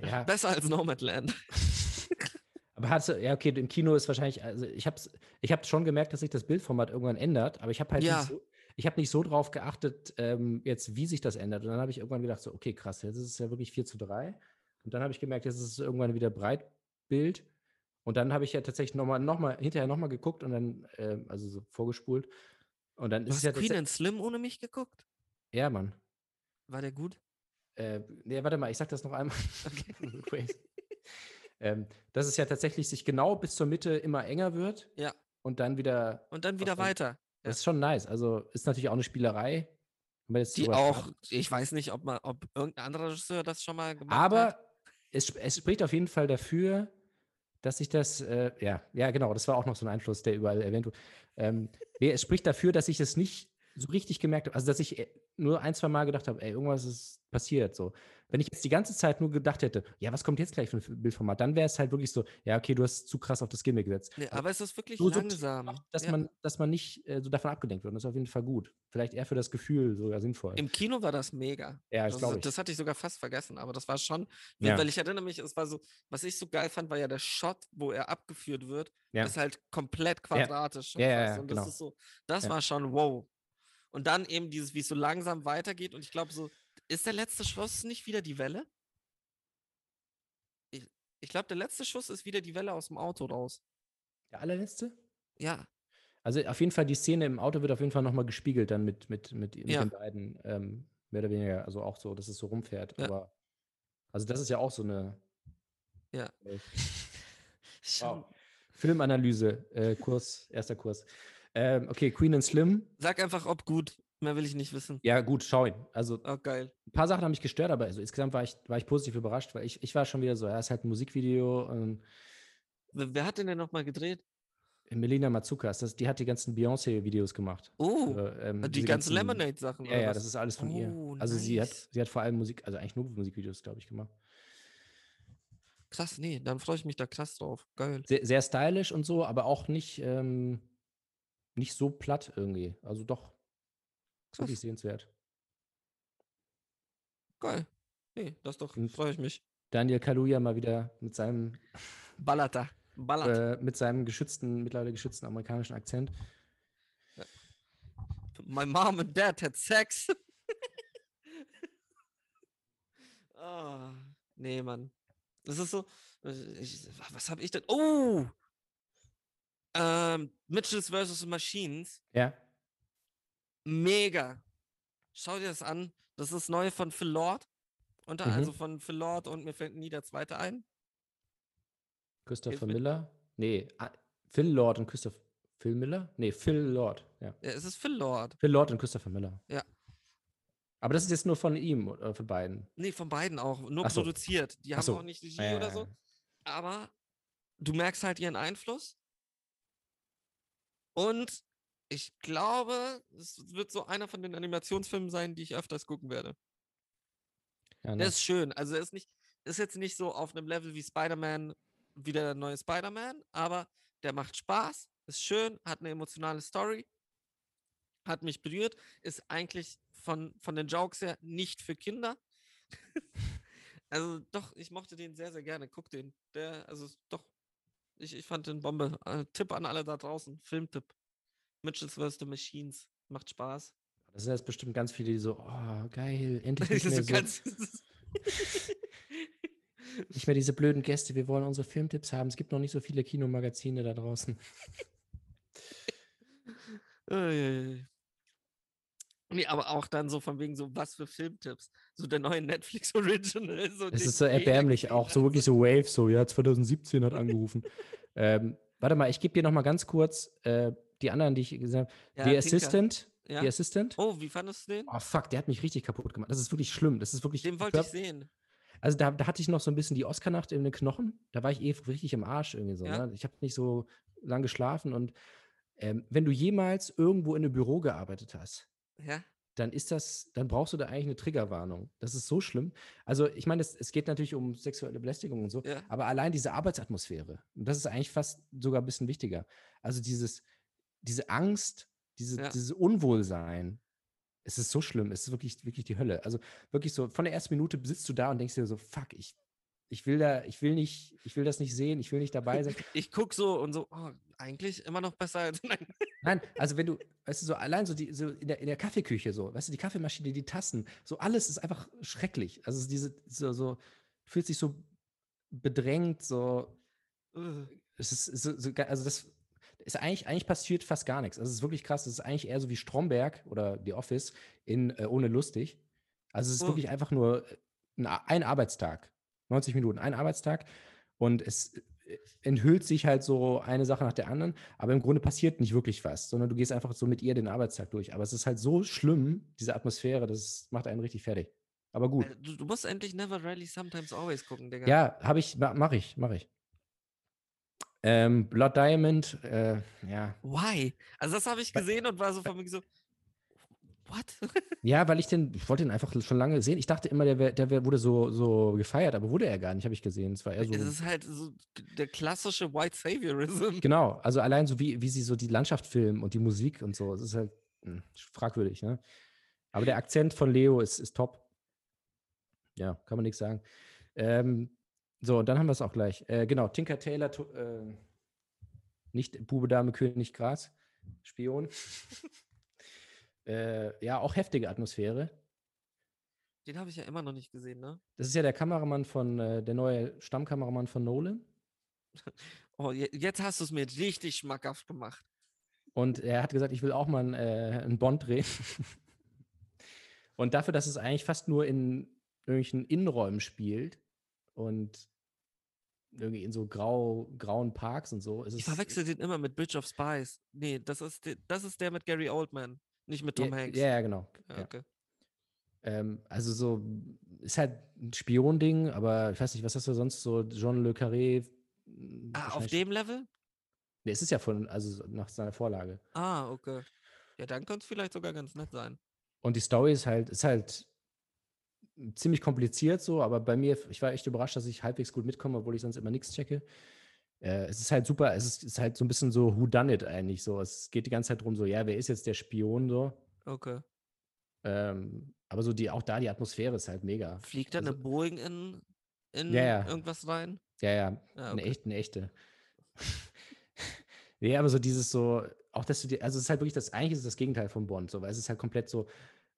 Ja. Besser als Nomadland. Aber hast du, ja, okay, im Kino ist wahrscheinlich, also ich habe ich hab schon gemerkt, dass sich das Bildformat irgendwann ändert, aber ich habe halt Ja. nicht so, ich habe nicht so drauf geachtet, ähm, jetzt, wie sich das ändert. Und dann habe ich irgendwann gedacht, so, okay, krass, jetzt ist es ja wirklich 4 zu 3. Und dann habe ich gemerkt, jetzt ist es irgendwann wieder Breitbild. Und dann habe ich ja tatsächlich nochmal, noch mal, hinterher nochmal geguckt und dann, ähm, also so vorgespult. Und dann Du ist es hast ja Queen and Slim ohne mich geguckt? ja, Mann. War der gut? Äh, nee, warte mal, ich sag das noch einmal. Wait. ähm, dass es ja tatsächlich sich genau bis zur Mitte immer enger wird Ja. und dann wieder Und dann wieder weiter. Das ist schon nice. Also ist natürlich auch eine Spielerei. Die auch, sprach. ich weiß nicht, ob, man, ob irgendein anderer Regisseur das schon mal gemacht hat. Aber es, es spricht auf jeden Fall dafür, dass ich das, äh, ja, ja, genau, das war auch noch so ein Einfluss, der überall erwähnt wurde. Ähm, es spricht dafür, dass ich es nicht so richtig gemerkt habe. Also, dass ich äh, nur ein, zwei Mal gedacht habe, ey, irgendwas ist passiert. So. Wenn ich jetzt die ganze Zeit nur gedacht hätte, ja, was kommt jetzt gleich für ein Bildformat, dann wäre es halt wirklich so, ja, okay, du hast zu krass auf das Gimmick gesetzt. Nee, aber es ist wirklich so langsam. Dass, Ja. man, dass man nicht äh, so davon abgelenkt wird. Und das ist auf jeden Fall gut. Vielleicht eher für das Gefühl sogar sinnvoll. Im Kino war das mega. ja, das Das, glaube ich. das hatte ich sogar fast vergessen, aber das war schon, Ja. weil ich erinnere mich, es war so, was ich so geil fand, war ja der Shot, wo er abgeführt wird, Ja. ist halt komplett quadratisch. Ja, ja, ja, und genau. das ist so, das war schon wow. Und dann eben dieses, wie es so langsam weitergeht und ich glaube so, ist der letzte Schuss nicht wieder die Welle? Ich, ich glaube, der letzte Schuss ist wieder die Welle aus dem Auto raus. Der allerletzte? Ja, Also auf jeden Fall, die Szene im Auto wird auf jeden Fall nochmal gespiegelt dann mit, mit, mit, mit Ja. den beiden, ähm, mehr oder weniger, also auch so, dass es so rumfährt. Ja. Aber also das ist ja auch so eine Ja. äh, wow. Filmanalyse, äh, Kurs, erster Kurs. Ähm, okay, Queen and Slim. Sag einfach, ob gut. Mehr will ich nicht wissen. Ja, gut, schau ihn. Also Oh, geil. ein paar Sachen haben mich gestört, aber also insgesamt war ich, war ich positiv überrascht, weil ich, ich war schon wieder so, ja, ist halt ein Musikvideo. Und Wer, hat den denn nochmal gedreht? Melina Matsukas, das, die hat die ganzen Beyoncé-Videos gemacht. Oh, Für, ähm, die diese ganzen Lemonade-Sachen. Ja, ja, das ist alles von ihr. Oh, Also sie hat, nice. sie hat vor allem Musik, also eigentlich nur Musikvideos, glaube ich, gemacht. Krass, nee, dann freue ich mich da krass drauf. Geil. Sehr, sehr stylisch und so, aber auch nicht, ähm, nicht so platt irgendwie. Also doch, Krass, wirklich sehenswert. geil. Nee, das doch, freue ich mich. Daniel Kaluuya mal wieder mit seinem, Ballert da. Ballert. äh, mit seinem geschützten, mittlerweile geschützten amerikanischen Akzent. My mom and dad had sex. Ah, nee, Mann. Das ist so. Ich, was habe ich denn? Oh! Ähm, Mitchells vs. Machines. Ja, Mega. Schau dir das an. Das ist neu von Phil Lord. Unter, Mhm. Also von Phil Lord und mir fällt nie der zweite ein. Christopher. Miller. Nee, ah, Phil Lord und Christopher. Phil Miller? Nee, Phil Lord. Ja. Ja, es ist Phil Lord. Phil Lord und Christopher Miller. Ja. Aber das ist jetzt nur von ihm oder von beiden. Nee, von beiden auch. Nur so. produziert. Die Ach haben so. auch nicht Regie ja, oder so. Aber du merkst halt ihren Einfluss. Und ich glaube, es wird so einer von den Animationsfilmen sein, die ich öfters gucken werde. Ja, Der nice. ist schön. Also er ist nicht, ist jetzt nicht so auf einem Level wie Spider-Man, wie der neue Spider-Man, aber der macht Spaß, ist schön, hat eine emotionale Story, hat mich berührt, ist eigentlich von, von den Jokes her nicht für Kinder. also doch, ich mochte den sehr, sehr gerne. Guck den. Der, also doch, ich, ich fand den Bombe. Äh, Tipp an alle da draußen, Filmtipp. Mitchell's vs. The Machines. Macht Spaß. Das sind jetzt bestimmt ganz viele, die so, oh, geil, endlich nicht mehr, so, ganz- nicht mehr diese blöden Gäste, wir wollen unsere Filmtipps haben. Es gibt noch nicht so viele Kinomagazine da draußen. Nee, aber auch dann so von wegen so, was für Filmtipps. So der neue Netflix Original. So Es ist so erbärmlich, auch so wirklich so Wave, so, ja, 2017 hat angerufen. ähm, warte mal, ich gebe dir noch mal ganz kurz äh, die anderen, die ich gesagt habe. Ja, The. Assistant. Ja? The Assistant. Oh, wie fandest du den? Oh, fuck, der hat mich richtig kaputt gemacht. Das ist wirklich schlimm. Das ist wirklich. Den wollte ich sehen. Also da, da hatte ich noch so ein bisschen die Oscar-Nacht in den Knochen. Da war ich eh richtig im Arsch irgendwie so. Ja. Ne? Ich habe nicht so lange geschlafen und ähm, wenn du jemals irgendwo in einem Büro gearbeitet hast, Ja? dann ist das, dann brauchst du da eigentlich eine Triggerwarnung. Das ist so schlimm. Also ich meine, es, es geht natürlich um sexuelle Belästigung und so, Ja. aber allein diese Arbeitsatmosphäre, und das ist eigentlich fast sogar ein bisschen wichtiger. Also dieses, diese Angst, diese, Ja. dieses Unwohlsein, es ist so schlimm, es ist wirklich, wirklich die Hölle. Also wirklich so, von der ersten Minute sitzt du da und denkst dir so, fuck, ich, ich will da, ich will nicht, ich will das nicht sehen, ich will nicht dabei sein. Ich guck so und so, oh, eigentlich immer noch besser als. Nein. Nein, also wenn du, weißt du, so allein so, die, so in, der, in der Kaffeeküche, so, weißt du, die Kaffeemaschine, die Tassen, so alles ist einfach schrecklich. Also diese, so, so fühlt sich so bedrängt, so, es ist, so, so, also das ist eigentlich, eigentlich passiert fast gar nichts. Also es ist wirklich krass, es ist eigentlich eher so wie Stromberg oder The Office in äh, Ohne Lustig. Also es ist Oh. wirklich einfach nur äh, ein, ein Arbeitstag, 90 Minuten, ein Arbeitstag und es enthüllt sich halt so eine Sache nach der anderen, aber im Grunde passiert nicht wirklich was, sondern du gehst einfach so mit ihr den Arbeitstag durch. Aber es ist halt so schlimm, diese Atmosphäre, das macht einen richtig fertig. Aber gut. Äh, Du, musst endlich Never Rarely Sometimes Always gucken, Digga. Ja, habe ich, ma- mach ich, mach ich. Ähm, Blood Diamond, äh, ja. Why? Also das habe ich gesehen und war so von mir so, what? Ja, weil ich den, ich wollte den einfach schon lange sehen. Ich dachte immer, der, wär, der wär, wurde so, so gefeiert, aber wurde er gar nicht, habe ich gesehen. Es war eher so. es ist halt so der klassische White Saviorism. Genau, also allein so wie, wie sie so die Landschaft filmen und die Musik und so, es ist halt hm, fragwürdig, ne? Aber der Akzent von Leo ist, ist top. Ja, kann man nichts sagen. Ähm, so, und dann haben wir es auch gleich. Äh, genau, Tinker Taylor, äh, nicht Bube, Dame, König, Gras, Spion. äh, ja, auch heftige Atmosphäre. Den habe ich ja immer noch nicht gesehen, ne? Das ist ja der Kameramann von, äh, der neue Stammkameramann von Nolan. Oh, je- jetzt hast du es mir richtig schmackhaft gemacht. Und er hat gesagt, ich will auch mal einen, äh, einen Bond drehen. und dafür, dass es eigentlich fast nur in irgendwelchen Innenräumen spielt und irgendwie in so grau, grauen Parks und so, ist Ich es. verwechsel den immer mit Bridge of Spies. Nee, das ist, der, das ist der mit Gary Oldman, nicht mit Tom ja, Hanks. Ja, ja, genau. Ja, okay. Ähm, also so, ist halt ein Spion-Ding, aber ich weiß nicht, was hast du sonst so, Jean Le Carré? m, Ah, auf dem Level? Nee, es ist ja von, also nach seiner Vorlage. Ah, okay. Ja, dann könnte es vielleicht sogar ganz nett sein. Und die Story ist halt, ist halt ziemlich kompliziert so, aber bei mir, ich war echt überrascht, dass ich halbwegs gut mitkomme, obwohl ich sonst immer nichts checke. Äh, es ist halt super, es ist, ist halt so ein bisschen so Who Done It eigentlich so. Es geht die ganze Zeit drum so, ja, wer ist jetzt der Spion so? Okay. Ähm, aber so die, auch da die Atmosphäre ist halt mega. Fliegt da Also- eine Boeing in, in Ja, ja. irgendwas rein? Ja, ja, eine okay. echte, eine echte. nee, aber so dieses so, auch dass du dir, also es ist halt wirklich das, eigentlich ist es das Gegenteil von Bond, so, weil es ist halt komplett so,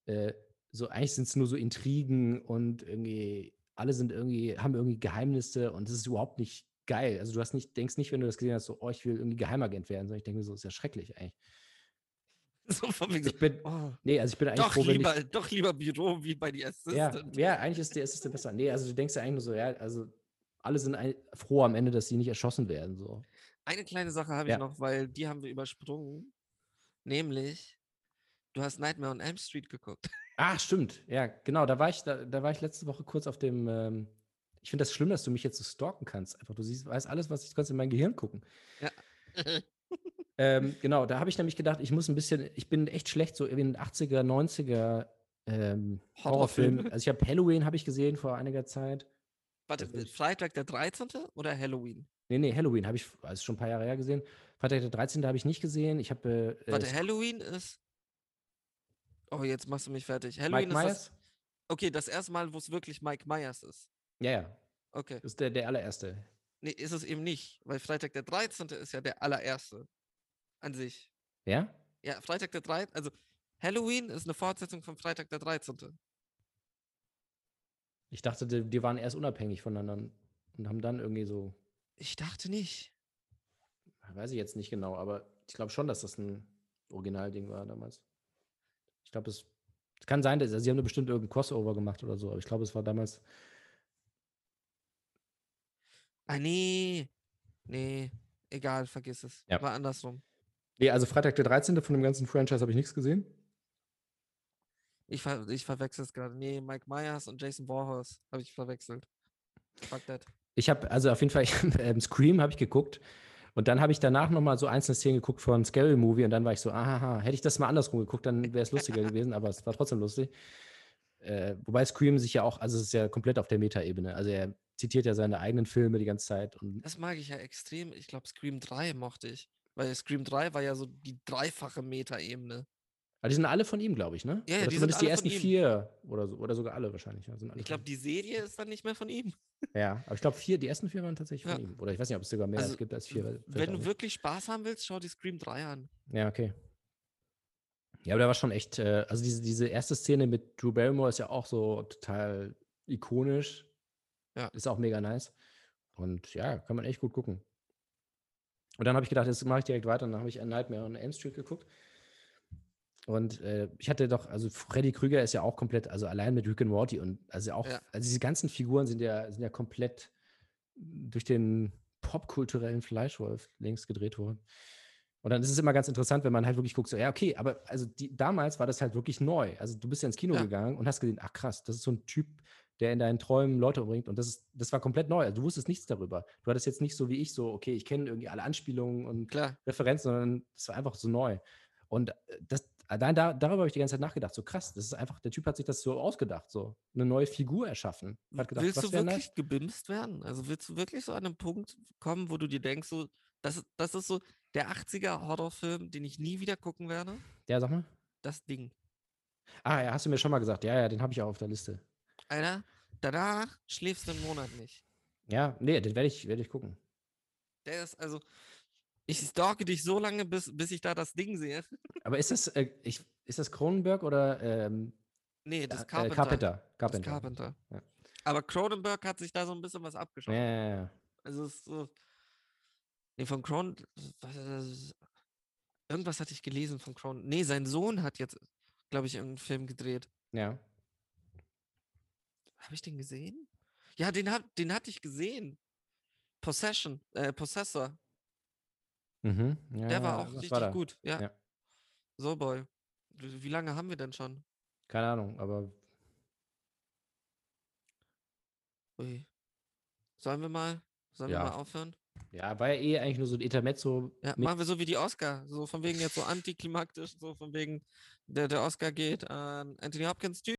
äh, so eigentlich sind es nur so Intrigen und irgendwie, alle sind irgendwie, haben irgendwie Geheimnisse und es ist überhaupt nicht geil. Also du hast nicht, denkst nicht, wenn du das gesehen hast, so, oh, ich will irgendwie Geheimagent werden, sondern ich denke mir so, ist ja schrecklich eigentlich. So von wegen Ich bin, oh, nee, also ich bin eigentlich doch, froh, lieber, ich, doch lieber Büro wie bei die ja, Assistant. ja, eigentlich ist der Assistent besser. Nee, also du denkst ja eigentlich nur so, ja, also alle sind ein, froh am Ende, dass sie nicht erschossen werden, so. Eine kleine Sache habe Ja. ich noch, weil die haben wir übersprungen. Nämlich, du hast Nightmare on Elm Street geguckt. Ah, stimmt. Ja, genau. Da war ich, da, da war ich letzte Woche kurz auf dem. Ähm, ich finde das schlimm, dass du mich jetzt so stalken kannst. Einfach, du siehst, weißt alles, was ich kannst in mein Gehirn gucken. Ja. Ähm, genau, da habe ich nämlich gedacht, ich muss ein bisschen, ich bin echt schlecht so in den 80er, 90er ähm. Horrorfilme. Also ich habe Halloween habe ich gesehen vor einiger Zeit. Warte, Freitag der 13. oder Halloween? Nee, nee, Halloween habe ich, also schon ein paar Jahre her gesehen. Freitag der 13. habe ich nicht gesehen. Ich habe äh, Warte, äh, Halloween ist. Oh, jetzt machst du mich fertig. Mike Halloween ist das. Myers. Okay, das erste Mal, wo es wirklich Mike Myers ist. Ja, ja. Okay. Das ist der, der allererste. Nee, ist es eben nicht, weil Freitag der 13. ist ja der allererste. An sich. Ja? Ja, Freitag der 13. Also, Halloween ist eine Fortsetzung von Freitag der 13. Ich dachte, die, die waren erst unabhängig voneinander und haben dann irgendwie so Ich dachte nicht. Weiß ich jetzt nicht genau, aber ich glaube schon, dass das ein Originalding war damals. Ich glaube, es, es kann sein, dass also sie haben da bestimmt irgendein Crossover gemacht oder so, aber ich glaube, es war damals. Ah, nee. Nee. Egal, vergiss es. Ja. War andersrum. Nee, also Freitag der 13. von dem ganzen Franchise habe ich nichts gesehen. Ich, ver ich verwechsel es gerade. Nee, Mike Myers und Jason Voorhees habe ich verwechselt. Fuck that. Ich habe, also auf jeden Fall, ich, ähm, Scream habe ich geguckt und dann habe ich danach nochmal so einzelne Szenen geguckt von Scary Movie und dann war ich so, aha, hätte ich das mal andersrum geguckt, dann wäre es lustiger gewesen, aber es war trotzdem lustig. Äh, wobei Scream sich ja auch, also es ist ja komplett auf der Metaebene. Also er zitiert ja seine eigenen Filme die ganze Zeit und Das mag ich ja extrem. Ich glaube, Scream 3 mochte ich. Weil Scream 3 war ja so die dreifache Meta-Ebene. Aber die sind alle von ihm, glaube ich, ne? Ja, ja, oder die sind zumindest die alle ersten von ihm. vier oder so. Oder sogar alle wahrscheinlich. Ja, alle Ich von glaube, die Serie ist dann nicht mehr von ihm. Ja, aber ich glaube, vier, die ersten vier waren tatsächlich von Ja. ihm. Oder ich weiß nicht, ob es sogar mehr Also, gibt als vier. Wenn du wirklich Spaß haben willst, schau dir Scream 3 an. Ja, okay. Ja, aber der war schon echt, äh, also diese, diese erste Szene mit Drew Barrymore ist ja auch so total ikonisch. Ja. Ist auch mega nice. Und ja, kann man echt gut gucken. Und dann habe ich gedacht, jetzt mache ich direkt weiter. Und dann habe ich A Nightmare on Elm Street geguckt. Und äh, ich hatte doch, also Freddy Krüger ist ja auch komplett, also allein mit Rick and Morty und also auch, Ja. also diese ganzen Figuren sind ja, sind ja komplett durch den popkulturellen Fleischwolf längst gedreht worden. Und dann ist es immer ganz interessant, wenn man halt wirklich guckt, so, ja, okay, aber also die, damals war das halt wirklich neu. Also du bist ja ins Kino Ja. gegangen und hast gesehen, ach krass, das ist so ein Typ, der in deinen Träumen Leute umbringt. Und das, ist, das war komplett neu. Also du wusstest nichts darüber. Du hattest jetzt nicht so wie ich so, okay, ich kenne irgendwie alle Anspielungen und Klar. Referenzen, sondern es war einfach so neu. Und äh, das, allein da, darüber habe ich die ganze Zeit nachgedacht. So krass, das ist einfach, der Typ hat sich das so ausgedacht, so eine neue Figur erschaffen. Hat gedacht, willst du wirklich nice? gebimst werden? Also willst du wirklich so an einem Punkt kommen, wo du dir denkst, so, das, ist- das ist so der 80er Horrorfilm, den ich nie wieder gucken werde? Ja, sag mal. Das Ding. Ah, ja, hast du mir schon mal gesagt. Ja, ja, den habe ich auch auf der Liste. Alter, danach schläfst du einen Monat nicht. Ja, nee, den werde ich, werd ich gucken. Der ist also, ich stalke dich so lange, bis, bis ich da das Ding sehe. Aber ist das, äh, ich, ist das Cronenberg oder ähm, Nee, das äh, Carpenter. Carpenter? Das Carpenter. Carpenter. Ja. Aber Cronenberg hat sich da so ein bisschen was abgeschaut. Ja, ja, ja. Also es ist so. Nee, von Cron. Irgendwas hatte ich gelesen von Cron. Nee, sein Sohn hat jetzt, glaube ich, irgendeinen Film gedreht. ja. Habe ich den gesehen? Ja, den, hab, den hatte ich gesehen. Possession, äh, Possessor. Mhm. ja Der war ja, auch richtig war gut. Ja. Ja. So, Boy. Wie lange haben wir denn schon? Keine Ahnung, aber Ui. Sollen wir mal? Sollen wir mal aufhören? ja, war ja eh eigentlich nur so ein Intermezzo. Ja, machen wir so wie die Oscar. So von wegen jetzt so antiklimaktisch, so von wegen der, der Oscar geht an Anthony Hopkins. Tschüss.